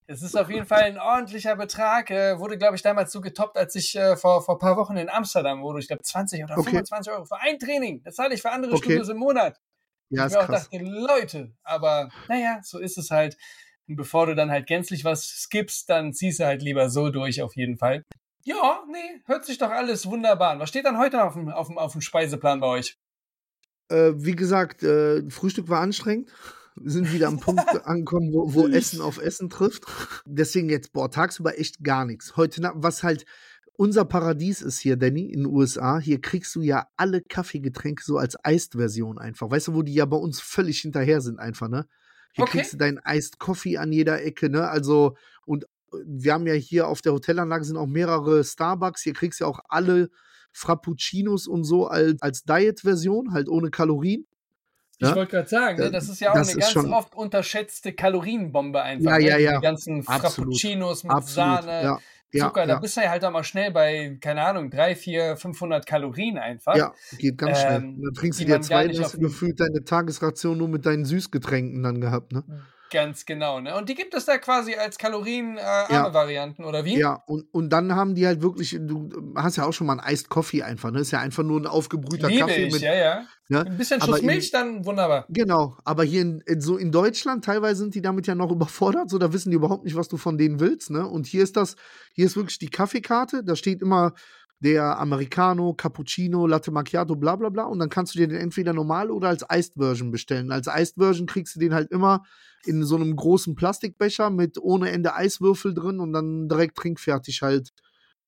B: Es ist auf jeden Fall ein ordentlicher Betrag. Äh, wurde, glaube ich, damals so getoppt, als ich äh, vor, vor ein paar Wochen in Amsterdam wurde. Ich glaube, 20 oder
C: Okay.
B: 25 Euro für ein Training. Das zahle ich für andere
C: Okay.
B: Studios im Monat.
C: Ja,
B: ich
C: ist
B: mir auch
C: krass.
B: dachte, Leute, aber naja, so ist es halt. Und bevor du dann halt gänzlich was skippst, dann ziehst du halt lieber so durch, auf jeden Fall. Ja, nee, hört sich doch alles wunderbar an. Was steht dann heute noch auf dem, auf dem, auf dem Speiseplan bei euch?
C: Äh, wie gesagt, äh, Frühstück war anstrengend. Wir sind wieder am Punkt angekommen, wo, wo Essen auf Essen trifft. Deswegen jetzt, boah, tagsüber echt gar nichts. Heute, Nacht, was halt unser Paradies ist hier, Danny, in den USA, hier kriegst du ja alle Kaffeegetränke so als Eist-Version einfach. Weißt du, wo die ja bei uns völlig hinterher sind einfach, ne? Hier
B: Okay.
C: kriegst du deinen Iced Coffee an jeder Ecke, ne? Also, und äh, wir haben ja hier auf der Hotelanlage sind auch mehrere Starbucks. Hier kriegst du ja auch alle Frappuccinos und so als, als Diet-Version, halt ohne Kalorien.
B: Ich
C: Ja?
B: wollte gerade sagen, ne,
C: Äh,
B: das ist ja auch
C: das
B: eine ganz
C: schon-
B: oft unterschätzte Kalorienbombe einfach.
C: Ja,
B: ne?
C: ja, ja.
B: Die ganzen
C: Absolut.
B: Frappuccinos mit
C: Absolut.
B: Sahne,
C: ja, ja,
B: Zucker, da
C: ja.
B: bist du ja halt auch mal schnell bei, keine Ahnung, 3, 4, 500 Kalorien einfach.
C: Ja, geht ganz schnell.
B: Ähm,
C: Und dann trinkst du dir zwei,
B: auf
C: hast gefühlt deine Tagesration nur mit deinen Süßgetränken dann gehabt, ne?
B: Ganz genau, ne? Und die gibt es da quasi als kalorienarme äh,
C: Ja.
B: Varianten, oder wie?
C: Ja, und, und dann haben die halt wirklich, du hast ja auch schon mal einen Iced Coffee einfach, ne? Ist ja einfach nur ein aufgebrühter
B: Liebe
C: Kaffee
B: ich,
C: mit.
B: ja, ja.
C: Ja,
B: Ein bisschen Schuss Milch, dann wunderbar.
C: Genau, aber hier in, in, so in Deutschland teilweise sind die damit ja noch überfordert, so da wissen die überhaupt nicht, was du von denen willst, ne? Und hier ist das, hier ist wirklich die Kaffeekarte, da steht immer der Americano, Cappuccino, Latte Macchiato, bla bla bla und dann kannst du dir den entweder normal oder als Iced Version bestellen. Als Iced Version kriegst du den halt immer in so einem großen Plastikbecher mit ohne Ende Eiswürfel drin und dann direkt trinkfertig halt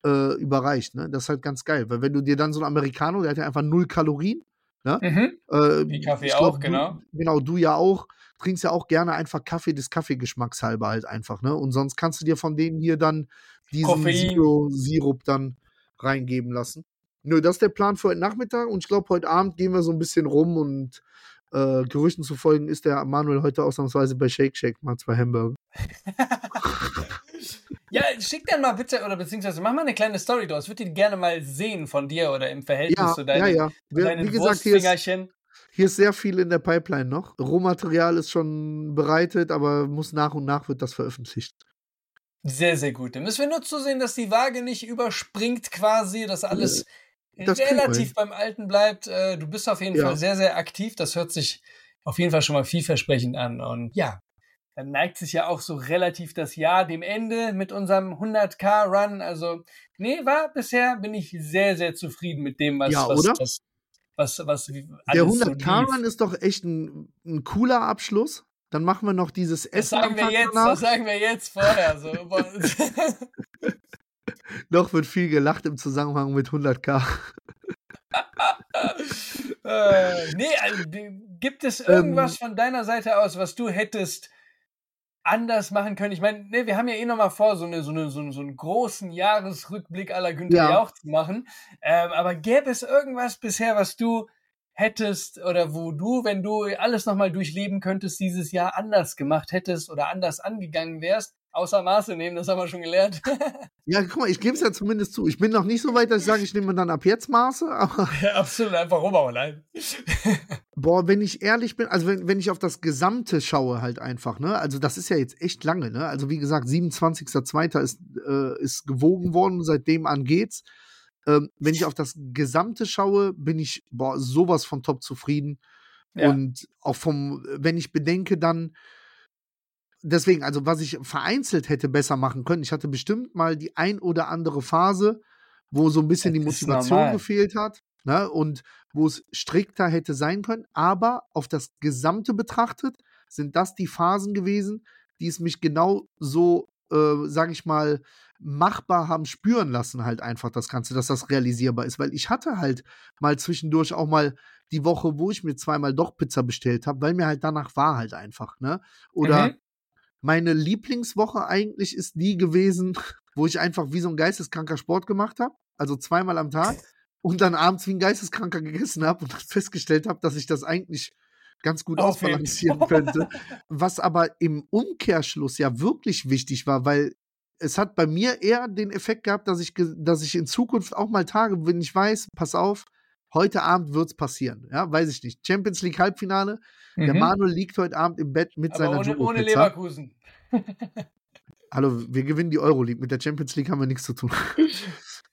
C: äh, überreicht, ne? Das ist halt ganz geil, weil wenn du dir dann so einen Americano, der hat ja einfach null Kalorien, ne?
B: Mhm.
C: Äh,
B: Wie Kaffee
C: ich
B: auch,
C: du,
B: genau.
C: Genau, du ja auch. Trinkst ja auch gerne einfach Kaffee des Kaffeegeschmacks halber halt einfach, ne? Und sonst kannst du dir von denen hier dann diesen
B: Koffein.
C: Zero-Sirup dann reingeben lassen. Nö, das ist der Plan für heute Nachmittag und ich glaube, heute Abend gehen wir so ein bisschen rum und äh, Gerüchten zu folgen ist der Manuel heute ausnahmsweise bei Shake Shake mal zwei Hamburger.
B: Ja, schick dann mal bitte, oder beziehungsweise mach mal eine kleine Story draus. Würde die gerne mal sehen von dir oder im Verhältnis
C: Ja,
B: zu
C: ja,
B: deinen,
C: ja.
B: zu
C: Wir,
B: deinen
C: wie gesagt, hier ist, hier ist sehr viel in der Pipeline noch. Rohmaterial ist schon bereitet, aber muss nach und nach wird das veröffentlicht.
B: Sehr, sehr gut. Dann müssen wir nur zusehen, dass die Waage nicht überspringt quasi, dass alles
C: das kriegen wir
B: relativ beim Alten bleibt. Äh, Du bist auf jeden
C: Ja.
B: Fall sehr, sehr aktiv. Das hört sich auf jeden Fall schon mal vielversprechend an. Und ja, dann neigt sich ja auch so relativ das Jahr dem Ende mit unserem 100k-Run. Also, nee, war bisher bin ich sehr, sehr zufrieden mit dem, was,
C: Ja,
B: was,
C: oder?
B: was, was, was,
C: Der
B: alles so
C: 100k-Run
B: lief.
C: ist doch echt ein, ein cooler Abschluss. Dann machen wir noch dieses
B: Das
C: Essen
B: sagen wir jetzt,
C: danach.
B: das sagen wir jetzt vorher. So.
C: Noch wird viel gelacht im Zusammenhang mit 100k.
B: äh, nee, also, gibt es
C: Ähm.
B: irgendwas von deiner Seite aus, was du hättest anders machen können? Ich meine, nee, wir haben ja eh noch mal vor, so, eine, so, eine, so einen großen Jahresrückblick aller Günther
C: Ja.
B: Jauch zu machen. Ähm, aber gäbe es irgendwas bisher, was du hättest oder wo du, wenn du alles nochmal durchleben könntest, dieses Jahr anders gemacht hättest oder anders angegangen wärst? Außer Maße nehmen, das haben wir schon gelernt.
C: Ja, guck mal, ich gebe es ja zumindest zu. Ich bin noch nicht so weit, dass ich sage, ich nehme dann ab jetzt Maße, aber
B: ja, absolut, einfach rumhauen.
C: boah, wenn ich ehrlich bin, also wenn, wenn ich auf das Gesamte schaue halt einfach, ne, also das ist ja jetzt echt lange, ne, also wie gesagt, 27.02. ist, äh, ist gewogen worden, seitdem an geht's. Ähm, wenn ich auf das Gesamte schaue, bin ich, boah, sowas von top zufrieden.
B: Ja.
C: Und auch vom, wenn ich bedenke, dann, deswegen, also was ich vereinzelt hätte besser machen können, ich hatte bestimmt mal die ein oder andere Phase, wo so ein bisschen die
B: Das ist
C: Motivation gefehlt hat, ne, und wo es strikter hätte sein können, aber auf das Gesamte betrachtet sind das die Phasen gewesen, die es mich genau so, äh, sag ich mal, machbar haben spüren lassen, halt einfach das Ganze, dass das realisierbar ist. Weil ich hatte halt mal zwischendurch auch mal die Woche, wo ich mir zweimal doch Pizza bestellt habe, weil mir halt danach war halt einfach, ne? Oder
B: Mhm.
C: meine Lieblingswoche eigentlich ist die gewesen, wo ich einfach wie so ein geisteskranker Sport gemacht habe, also zweimal am Tag, und dann abends wie ein geisteskranker gegessen habe und dann festgestellt habe, dass ich das eigentlich ganz gut ausbalancieren könnte. Was aber im Umkehrschluss ja wirklich wichtig war, weil es hat bei mir eher den Effekt gehabt, dass ich, dass ich in Zukunft auch mal Tage, wenn ich weiß, pass auf, heute Abend wird es passieren. Ja, weiß ich nicht. Champions League Halbfinale. Der
B: Mhm.
C: Manuel liegt heute Abend im Bett mit
B: Aber
C: seiner
B: ohne, ohne. Leverkusen.
C: Hallo, wir gewinnen die Euroleague. Mit der Champions League haben wir nichts zu tun.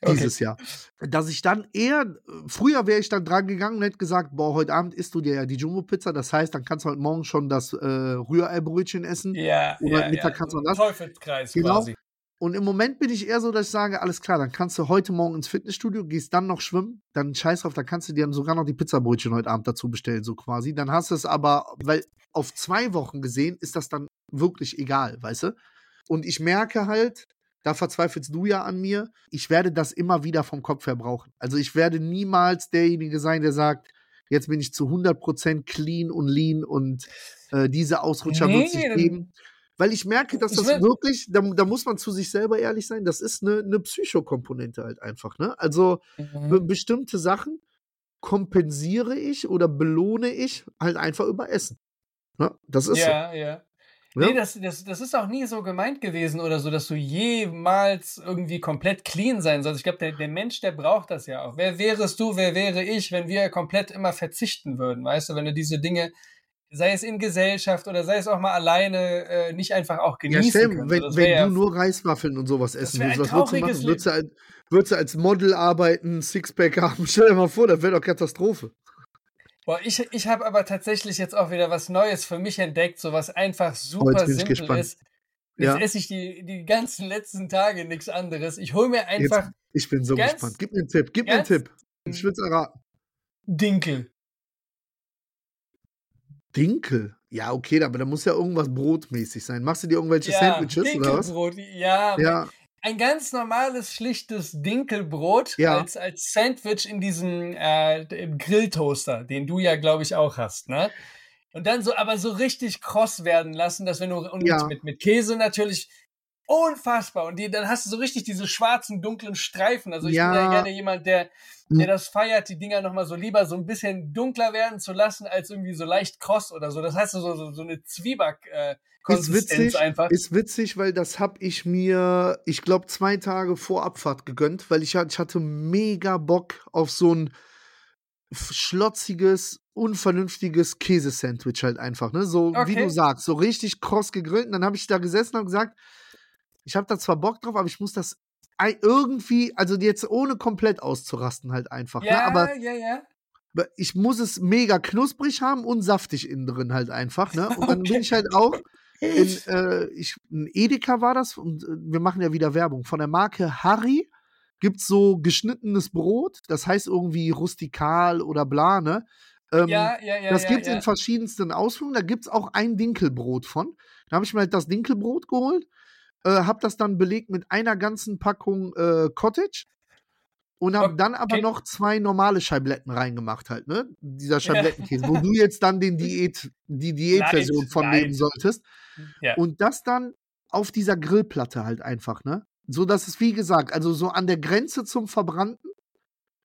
B: Okay.
C: Dieses Jahr. Dass ich dann eher, früher wäre ich dann dran gegangen und hätte gesagt, boah, heute Abend isst du dir ja die Jumbo-Pizza. Das heißt, dann kannst du heute Morgen schon das äh, Rührei-Brötchen essen.
B: Ja,
C: Oder
B: ja,
C: Mittag
B: ja.
C: kannst du das.
B: Teufelskreis
C: Genau.
B: quasi.
C: Und im Moment bin ich eher so, dass ich sage, alles klar, dann kannst du heute Morgen ins Fitnessstudio, gehst dann noch schwimmen, dann scheiß drauf, dann kannst du dir dann sogar noch die Pizzabrötchen heute Abend dazu bestellen, so quasi. Dann hast du es aber, weil auf zwei Wochen gesehen ist das dann wirklich egal, weißt du? Und ich merke halt, da verzweifelst du ja an mir, ich werde das immer wieder vom Kopf her brauchen. Also ich werde niemals derjenige sein, der sagt, jetzt bin ich zu 100% clean und lean und äh, diese Ausrutscher wird es
B: Nee,
C: nicht geben. Weil ich merke, dass das wirklich, da, da muss man zu sich selber ehrlich sein, das ist eine, eine Psychokomponente halt einfach. Ne? Also
B: Mhm.
C: bestimmte Sachen kompensiere ich oder belohne ich halt einfach über Essen. Ne? Das ist
B: Ja, ja.
C: so.
B: Nee,
C: Ja?
B: das, das, das ist auch nie so gemeint gewesen oder so, dass du jemals irgendwie komplett clean sein sollst. Ich glaube, der, der Mensch, der braucht das ja auch. Wer wärest du, wer wäre ich, wenn wir komplett immer verzichten würden, weißt du, wenn du diese Dinge, sei es in Gesellschaft oder sei es auch mal alleine, äh, nicht einfach auch
C: Ja,
B: genießen
C: stell,
B: können.
C: wenn,
B: das
C: wenn
B: ja
C: du nur Reiswaffeln und sowas essen willst,
B: ein
C: was würdest du machen? Würdest du, als, würdest du als Model arbeiten, Sixpack haben? Stell dir mal vor, das wäre doch Katastrophe.
B: Boah, ich, ich habe aber tatsächlich jetzt auch wieder was Neues für mich entdeckt, so was einfach super
C: Oh,
B: simpel ist. Jetzt
C: Ja.
B: esse ich die, die ganzen letzten Tage nichts anderes. Ich hole mir einfach
C: Ich bin so
B: Ganz-
C: gespannt. Gib mir einen Tipp, gib mir einen Tipp. Ich will es erraten.
B: Dinkel.
C: Dinkel. Ja, okay, aber da muss ja irgendwas brotmäßig sein. Machst du dir irgendwelche Sandwiches oder was?
B: Dinkelbrot. Ja,
C: Ja,
B: ein ganz normales, schlichtes Dinkelbrot
C: Ja.
B: als, als Sandwich in diesem äh, Grilltoaster, den du ja, glaube ich, auch hast, ne? Und dann so, aber so richtig kross werden lassen, dass wenn du und
C: Ja.
B: mit, mit Käse natürlich unfassbar. Und die, dann hast du so richtig diese schwarzen, dunklen Streifen. Also ich bin ja
C: Ja.
B: gerne jemand, der,
C: Hm.
B: der das feiert, die Dinger nochmal so lieber so ein bisschen dunkler werden zu lassen, als irgendwie so leicht kross oder so. Das heißt so, so, so eine Zwieback äh,
C: ist
B: Konsistenz
C: witzig,
B: einfach.
C: ist witzig, weil das habe ich mir, ich glaube, zwei Tage vor Abfahrt gegönnt, weil ich, ich hatte mega Bock auf so ein schlotziges, unvernünftiges Käsesandwich halt einfach, ne? So wie
B: Okay.
C: du sagst, so richtig kross gegrillt. Und dann habe ich da gesessen und gesagt, ich habe da zwar Bock drauf, aber ich muss das irgendwie, also jetzt ohne komplett auszurasten halt einfach, ne?
B: ja,
C: Aber
B: ja, ja.
C: ich muss es mega knusprig haben und saftig innen drin halt einfach, ne? Und dann bin ich halt auch in, äh, ich, ein Edeka war das und äh, wir machen ja wieder Werbung. Von der Marke Harry gibt's so geschnittenes Brot, das heißt irgendwie rustikal oder bla, ne? Ähm,
B: ja, ja, ja.
C: das
B: ja,
C: gibt's in verschiedensten Ausführungen. Da gibt's auch ein Dinkelbrot von. Da habe ich mir halt das Dinkelbrot geholt, äh, habe das dann belegt mit einer ganzen Packung äh, Cottage und habe dann aber
B: Okay.
C: noch zwei normale Scheibletten reingemacht halt, ne? Dieser Scheiblettenkäse, wo du jetzt dann den Diät, die Diätversion von
B: light.
C: nehmen solltest.
B: Ja.
C: Und das dann auf dieser Grillplatte halt einfach, ne? So dass es, wie gesagt, also so an der Grenze zum Verbrannten.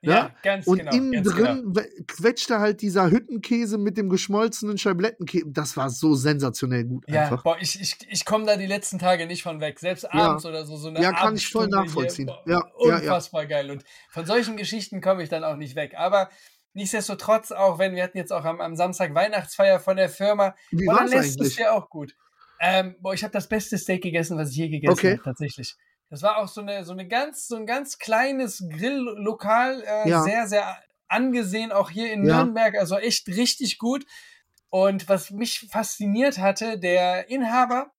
B: Ja, ganz
C: Und
B: genau.
C: innen
B: ganz
C: drin we- quetschte halt dieser Hüttenkäse mit dem geschmolzenen Scheiblettenkäse. Das war so sensationell gut
B: Ja,
C: einfach.
B: boah, ich, ich, ich komme da die letzten Tage nicht von weg. Selbst abends oder so. so eine
C: Ja, kann ich voll
B: Abendstunde hier,
C: nachvollziehen.
B: boah,
C: Ja, ja, ja.
B: unfassbar geil. Und von solchen Geschichten komme ich dann auch nicht weg. Aber nichtsdestotrotz, auch wenn wir hatten jetzt auch am, am Samstag Weihnachtsfeier von der Firma,
C: Wie
B: boah,
C: war
B: dann lässt es dir auch gut. Ähm, boah, ich habe das beste Steak gegessen, was ich je gegessen
C: Okay.
B: habe, tatsächlich. Das war auch so eine, so eine ganz, so ein ganz kleines Grilllokal, äh,
C: Ja.
B: sehr, sehr angesehen, auch hier in
C: Ja.
B: Nürnberg, also echt richtig gut. Und was mich fasziniert hatte, der Inhaber,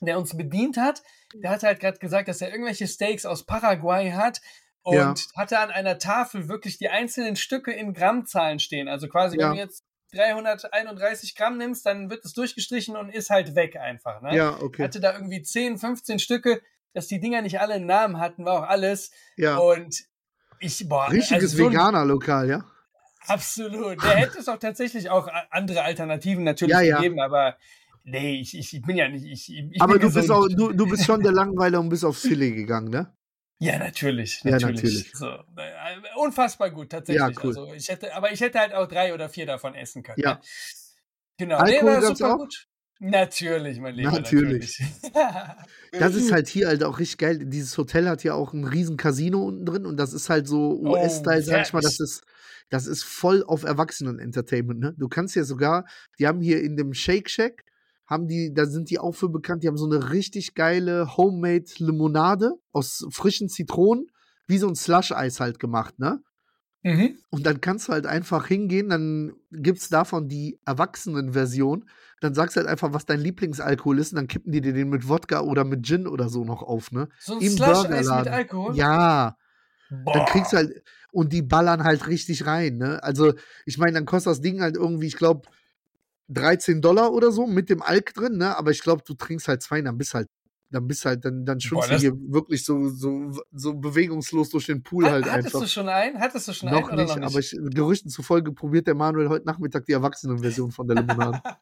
B: der uns bedient hat, der hatte halt gerade gesagt, dass er irgendwelche Steaks aus Paraguay hat und
C: Ja.
B: hatte an einer Tafel wirklich die einzelnen Stücke in Grammzahlen stehen. Also quasi, wenn du jetzt 331 Gramm nimmst, dann wird es durchgestrichen und ist halt weg einfach. Ne?
C: Ja, okay.
B: Hatte da irgendwie 10, 15 Stücke, dass die Dinger nicht alle einen Namen hatten, war auch alles.
C: Ja.
B: Und ich, boah,
C: Richtiges
B: also so
C: Veganer-Lokal, ja?
B: Absolut. Der hätte es auch tatsächlich auch andere Alternativen natürlich
C: Ja, ja.
B: gegeben, aber Nee, ich, ich, bin ja nicht. Ich, ich
C: Aber du bist, auch, du, du bist schon der Langweiler und bist aufs Filet gegangen, ne?
B: Ja, natürlich.
C: Ja,
B: natürlich.
C: natürlich.
B: So, äh, unfassbar gut, tatsächlich.
C: cool.
B: also ich hätte, aber ich hätte halt auch drei oder vier davon essen können.
C: Ja.
B: Ne? Genau.
C: Alkohol
B: nee, war super
C: auch?
B: gut. Natürlich, mein Lieber.
C: Natürlich.
B: natürlich.
C: Das ist halt hier halt auch richtig geil. Dieses Hotel hat ja auch ein riesen Casino unten drin und das ist halt so
B: Oh,
C: US-Style, sag ich mal, das ist, das ist voll auf Erwachsenen-Entertainment, ne? Du kannst ja sogar, die haben hier in dem Shake Shack, haben die, da sind die auch für bekannt, die haben so eine richtig geile Homemade Limonade aus frischen Zitronen, wie so ein Slush-Eis halt gemacht, ne?
B: Mhm.
C: Und dann kannst du halt einfach hingehen, dann gibt's davon die Erwachsenen-Version. Dann sagst du halt einfach, was dein Lieblingsalkohol ist, und dann kippen die dir den mit Wodka oder mit Gin oder so noch auf, ne?
B: So ein
C: Im
B: Slush-Eis mit. Alkohol?
C: Ja,
B: Boah.
C: dann kriegst du halt, und die ballern halt richtig rein, ne? Also, ich meine, dann kostet das Ding halt irgendwie, ich glaube, 13 Dollar oder so mit dem Alk drin, ne? Aber ich glaube, du trinkst halt zwei, dann bist halt, dann bist halt, dann, dann schwimmst
B: das-
C: du hier wirklich so, so, so bewegungslos durch den Pool
B: Hat,
C: halt
B: hattest
C: einfach.
B: du schon einen? Hattest du schon
C: Noch
B: einen
C: nicht,
B: noch
C: aber ich, Gerüchten zufolge probiert der Manuel heute Nachmittag die Erwachsenenversion von der Limonade.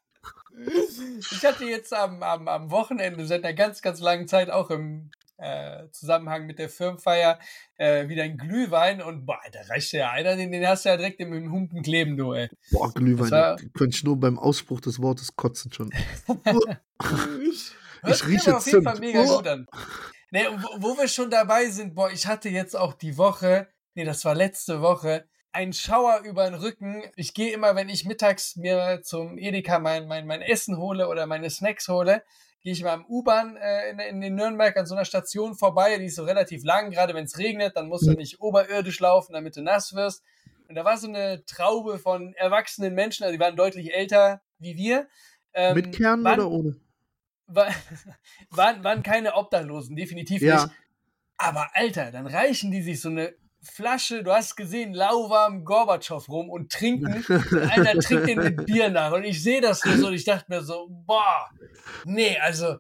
B: Ich hatte jetzt am, am, am Wochenende seit einer ganz, ganz langen Zeit auch im äh, Zusammenhang mit der Firmenfeier äh, wieder ein Glühwein und boah, da reicht ja einer, den, den hast du ja direkt im, im Humpen kleben, du, ey.
C: Boah, Glühwein,
B: war-
C: könnte ich nur beim Ausspruch des Wortes kotzen schon. Ich rieche
B: auf jeden Fall mega
C: Oh.
B: gut an. Nee, wo, wo wir schon dabei sind, boah, ich hatte jetzt auch die Woche, nee, das war letzte Woche, einen Schauer über den Rücken. Ich gehe immer, wenn ich mittags mir zum Edeka mein, mein, mein Essen hole oder meine Snacks hole, gehe ich mal am U-Bahn äh, in, in den Nürnberg an so einer Station vorbei, die ist so relativ lang, gerade wenn es regnet, dann musst du nicht oberirdisch laufen, damit du nass wirst. Und da war so eine Traube von erwachsenen Menschen, also die waren deutlich älter wie wir. Ähm,
C: Mit Kernen
B: waren,
C: oder ohne?
B: War, waren, waren keine Obdachlosen, definitiv
C: Ja.
B: nicht. Aber Alter, dann reichen die sich so eine Flasche, du hast gesehen, lauwarm Gorbatschow rum und trinken. Und einer trinkt den mit Bier nach. Und ich sehe das nur so und ich dachte mir so, boah, nee, also,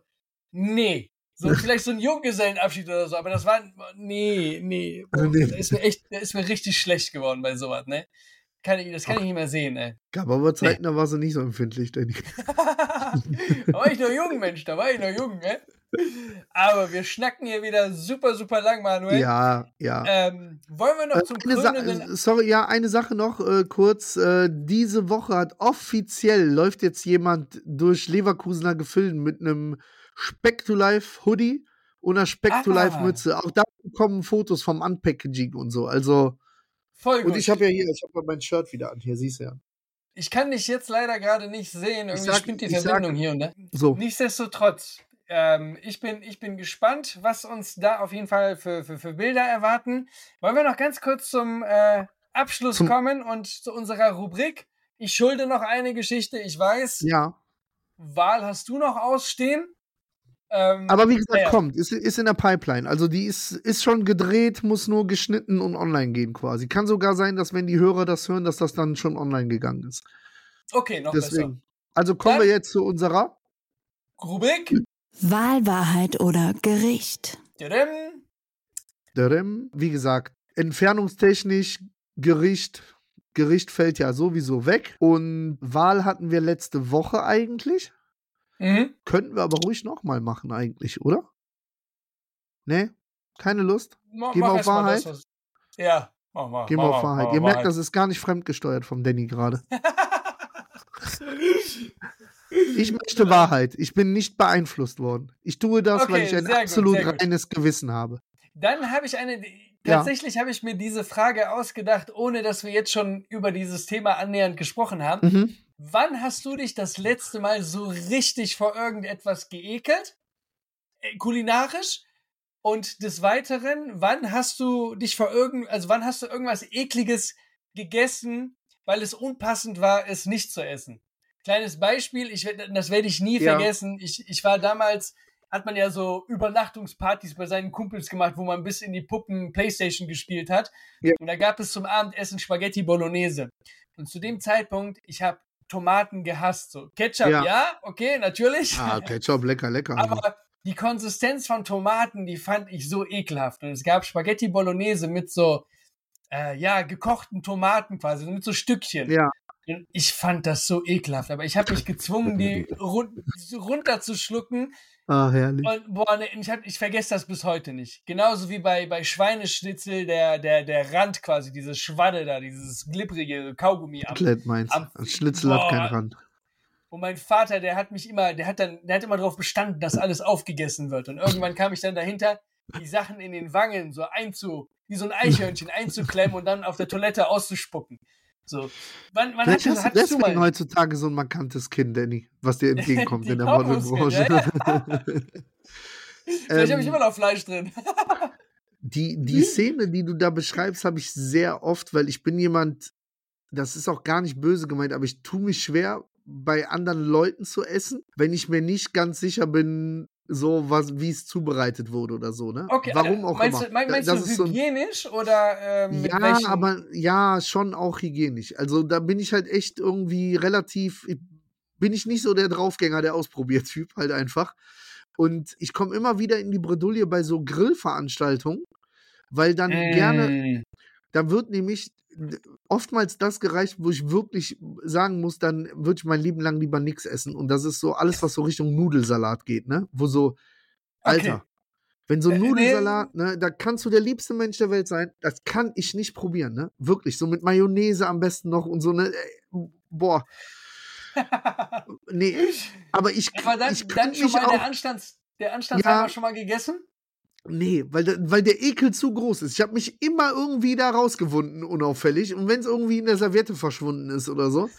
B: nee. So, vielleicht so ein Junggesellenabschied oder so, aber das war, nee, nee. Boah,
C: Nee.
B: Da ist mir echt, da ist mir richtig schlecht geworden bei sowas, ne? Kann ich, das kann ich nicht mehr sehen, ey.
C: Gab aber Zeiten, da war sie nicht so empfindlich, Danny.
B: Da war ich noch jung, Mensch, da war ich noch jung, ne? Aber wir schnacken hier wieder super, super lang, Manuel.
C: Ja, ja.
B: Ähm, wollen wir noch
C: Äh,
B: zum
C: Sa
B: krönenden...
C: sorry, ja, eine Sache noch äh, kurz. Äh, diese Woche hat offiziell läuft jetzt jemand durch Leverkusener Gefilden mit einem Speck to Life Hoodie und einer Speck to Life
B: Ah.
C: Mütze. Auch da kommen Fotos vom Unpackaging und so. Also
B: Voll gut.
C: und ich habe ja hier, ich habe ja mein Shirt wieder an. Hier siehst du ja.
B: Ich kann dich jetzt leider gerade nicht sehen. Irgendwie
C: sag-
B: spinnt die
C: ich sag-
B: Verbindung hier und da.
C: So.
B: Nichtsdestotrotz, ähm, ich, bin, ich bin gespannt, was uns da auf jeden Fall für, für, für Bilder erwarten. Wollen wir noch ganz kurz zum äh, Abschluss
C: Zum-
B: kommen und zu unserer Rubrik? Ich schulde noch eine Geschichte. Ich weiß,
C: Ja.
B: Wahl hast du noch ausstehen. Ähm,
C: Aber wie gesagt,
B: naja.
C: kommt, ist, ist in der Pipeline. Also die ist, ist schon gedreht, muss nur geschnitten und online gehen quasi. Kann sogar sein, dass wenn die Hörer das hören, dass das dann schon online gegangen ist.
B: Okay, noch besser.
C: Deswegen. Also kommen
B: Dann-
C: wir jetzt zu unserer.
B: Rubrik.
A: Wahl, Wahrheit oder Gericht.
B: Tadam.
C: Dadam. Wie gesagt, entfernungstechnisch Gericht. Gericht fällt ja sowieso weg. Und Wahl hatten wir letzte Woche eigentlich.
B: Mhm.
C: Könnten wir aber ruhig nochmal machen eigentlich, oder? Nee? Keine Lust?
B: Mach,
C: Gehen wir
B: mach
C: auf Wahrheit?
B: Das. Ja, mach mal.
C: Gehen
B: mach
C: wir
B: mal,
C: auf Wahrheit.
B: mach
C: Ihr
B: mal
C: merkt, das ist gar nicht fremdgesteuert vom Danny gerade. Ich möchte Wahrheit. Ich bin nicht beeinflusst worden. Ich tue das, weil
B: Okay,
C: ich ein
B: gut,
C: absolut reines Gewissen habe.
B: Dann habe ich eine.
C: Ja.
B: Tatsächlich habe ich mir diese Frage ausgedacht, ohne dass wir jetzt schon über dieses Thema annähernd gesprochen haben.
C: Mhm.
B: Wann hast du dich das letzte Mal so richtig vor irgendetwas geekelt? Äh, kulinarisch? Und des Weiteren, wann hast du dich vor irgend, also wann hast du irgendwas ekliges gegessen, weil es unpassend war, es nicht zu essen? Kleines Beispiel, ich, das werde ich nie
C: Ja.
B: vergessen. Ich, ich war damals, hat man ja so Übernachtungspartys bei seinen Kumpels gemacht, wo man bis in die Puppen Playstation gespielt hat.
C: Ja.
B: Und da gab es zum Abendessen Spaghetti Bolognese. Und zu dem Zeitpunkt, ich habe Tomaten gehasst. So Ketchup,
C: Ja.
B: ja, okay, natürlich.
C: Ah, Ketchup, lecker, lecker.
B: Aber die Konsistenz von Tomaten, die fand ich so ekelhaft. Und es gab Spaghetti Bolognese mit so, äh, ja, gekochten Tomaten quasi, mit so Stückchen.
C: Ja.
B: Ich fand das so ekelhaft, aber ich habe mich gezwungen, die run runterzuschlucken.
C: Ah, herrlich.
B: Und boah, ne, ich, hab, ich vergesse das bis heute nicht. Genauso wie bei, bei Schweineschnitzel, der, der, der Rand quasi, diese Schwadde da, dieses glibbrige Kaugummi am,
C: Komplett meins.
B: am-
C: Schnitzel hat keinen
B: Boah.
C: Rand.
B: Und mein Vater, der hat mich immer, der hat dann, der hat immer darauf bestanden, dass alles aufgegessen wird. Und irgendwann kam ich dann dahinter, die Sachen in den Wangen so einzu, wie so ein Eichhörnchen einzuklemmen und dann auf der Toilette auszuspucken. So. Wann, wann
C: Vielleicht hast du
B: hattest du mal?
C: heutzutage so ein markantes Kind, Danny, was dir entgegenkommt in der Modelbranche.
B: Vielleicht habe ich
C: Ähm,
B: immer noch Fleisch drin.
C: die, die Szene, die du da beschreibst, habe ich sehr oft, weil ich bin jemand, das ist auch gar nicht böse gemeint, aber ich tue mich schwer, bei anderen Leuten zu essen, wenn ich mir nicht ganz sicher bin, so was, wie es zubereitet wurde oder so, ne?
B: Okay,
C: Warum auch
B: meinst
C: immer.
B: Du, mein- meinst
C: das
B: du
C: ist so ein,
B: hygienisch oder ähm,
C: ja,
B: welchen?
C: aber ja, schon auch hygienisch. Also da bin ich halt echt irgendwie relativ, bin ich nicht so der Draufgänger, der Ausprobiertyp halt einfach. Und ich komme immer wieder in die Bredouille bei so Grillveranstaltungen, weil dann gerne,
B: Mm.
C: da wird nämlich oftmals das gereicht, wo ich wirklich sagen muss, dann würde ich mein Leben lang lieber nichts essen. Und das ist so alles, was so Richtung Nudelsalat geht, ne? Wo so, Alter,
B: Okay.
C: wenn so
B: Äh, nee.
C: Nudelsalat, ne, da kannst du der liebste Mensch der Welt sein, das kann ich nicht probieren, ne? Wirklich, so mit Mayonnaise am besten noch und so, ne? Ey, Boah, nee, aber ich,
B: aber dann,
C: ich
B: dann
C: kann
B: schon mal der Anstands, der Anstandshalber
C: Ja.
B: schon mal gegessen?
C: Nee, weil, der- weil der Ekel zu groß ist. Ich habe mich immer irgendwie da rausgewunden, unauffällig. Und wenn es irgendwie in der Serviette verschwunden ist oder so.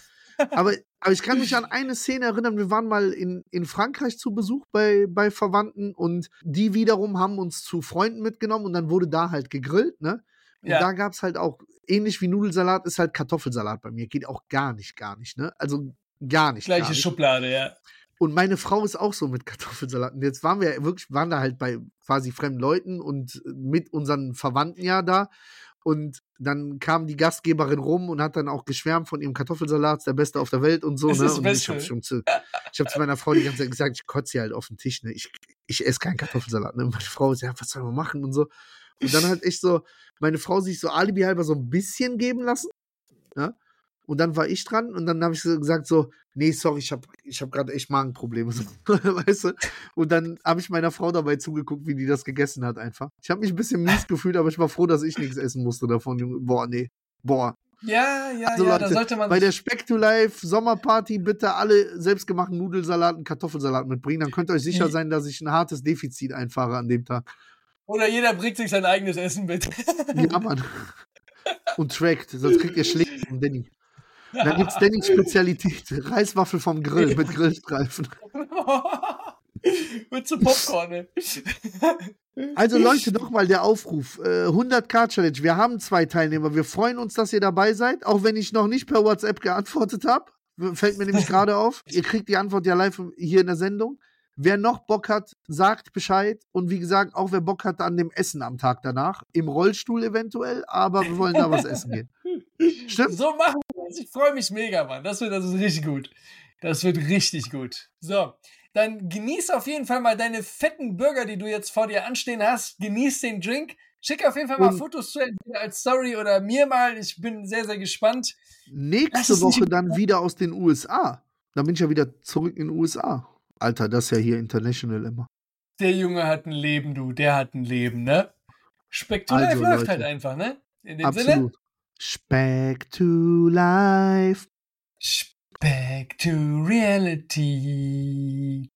C: Aber, aber ich kann mich an eine Szene erinnern. Wir waren mal in, in Frankreich zu Besuch bei, bei Verwandten und die wiederum haben uns zu Freunden mitgenommen und dann wurde da halt gegrillt, ne? Und
B: Ja.
C: da gab es halt auch, ähnlich wie Nudelsalat, ist halt Kartoffelsalat bei mir. Geht auch gar nicht, gar nicht, ne? Also gar nicht. gar
B: Gleiche
C: nicht.
B: Schublade, ja.
C: Und meine Frau ist auch so mit Kartoffelsalat. Und jetzt waren wir wirklich, waren da halt bei quasi fremden Leuten und mit unseren Verwandten ja da. Und dann kam die Gastgeberin rum und hat dann auch geschwärmt von ihrem Kartoffelsalat, der beste auf der Welt und so. Ne? Und ich habe schon zu, ich hab zu meiner Frau die ganze Zeit gesagt, ich kotze hier halt auf den Tisch. Ne? Ich, ich esse keinen Kartoffelsalat. Ne? Und meine Frau ist ja, was soll man machen und so. Und dann halt echt so, meine Frau sich so alibi halber so ein bisschen geben lassen. Ja? Und dann war ich dran und dann habe ich so gesagt so, nee, sorry, ich habe ich hab gerade echt Magenprobleme. So, weißt du? Und dann habe ich meiner Frau dabei zugeguckt, wie die das gegessen hat einfach. Ich habe mich ein bisschen mies gefühlt, aber ich war froh, dass ich nichts essen musste davon. Junge. Boah, nee. Boah.
B: Ja, ja,
C: Also
B: ja, da
C: Leute,
B: sollte man.
C: Bei der Speck to Life Sommerparty bitte alle selbstgemachten Nudelsalat und Kartoffelsalat mitbringen. Dann könnt ihr euch sicher
B: Die-
C: sein, dass ich ein hartes Defizit einfahre an dem Tag.
B: oder jeder bringt sich sein eigenes Essen mit.
C: Ja, Mann. Und trackt, sonst kriegt ihr Schläge von Danny. Dann gibt's Dannys Spezialität. Reiswaffel vom Grill mit Grillstreifen.
B: mit zu Popcorn, ne?
C: Also Leute, nochmal der Aufruf. Äh, 100k Challenge. Wir haben zwei Teilnehmer. Wir freuen uns, dass ihr dabei seid. Auch wenn ich noch nicht per WhatsApp geantwortet habe. Fällt mir nämlich gerade auf. Ihr kriegt die Antwort ja live hier in der Sendung. Wer noch Bock hat, sagt Bescheid. Und wie gesagt, auch wer Bock hat an dem Essen am Tag danach. Im Rollstuhl eventuell, aber wir wollen da was essen gehen. Stimmt?
B: So machen. Ich freue mich mega, Mann. Das wird, das ist richtig gut. Das wird richtig gut. So, dann genieß auf jeden Fall mal deine fetten Burger, die du jetzt vor dir anstehen hast. Genieß den Drink. Schick auf jeden Fall mal
C: Und-
B: Fotos zu entweder als Story oder mir mal. Ich bin sehr, sehr gespannt.
C: Nächste Woche dann wieder aus den USA. Dann bin ich ja wieder zurück in den USA. Alter, das ist ja hier international immer.
B: Der Junge hat ein Leben, du. Der hat ein Leben, ne? Spektakulär
C: Also,
B: läuft
C: Leute.
B: halt einfach, ne? In dem Sinne.
C: Absolut. Back to life.
B: Back to reality.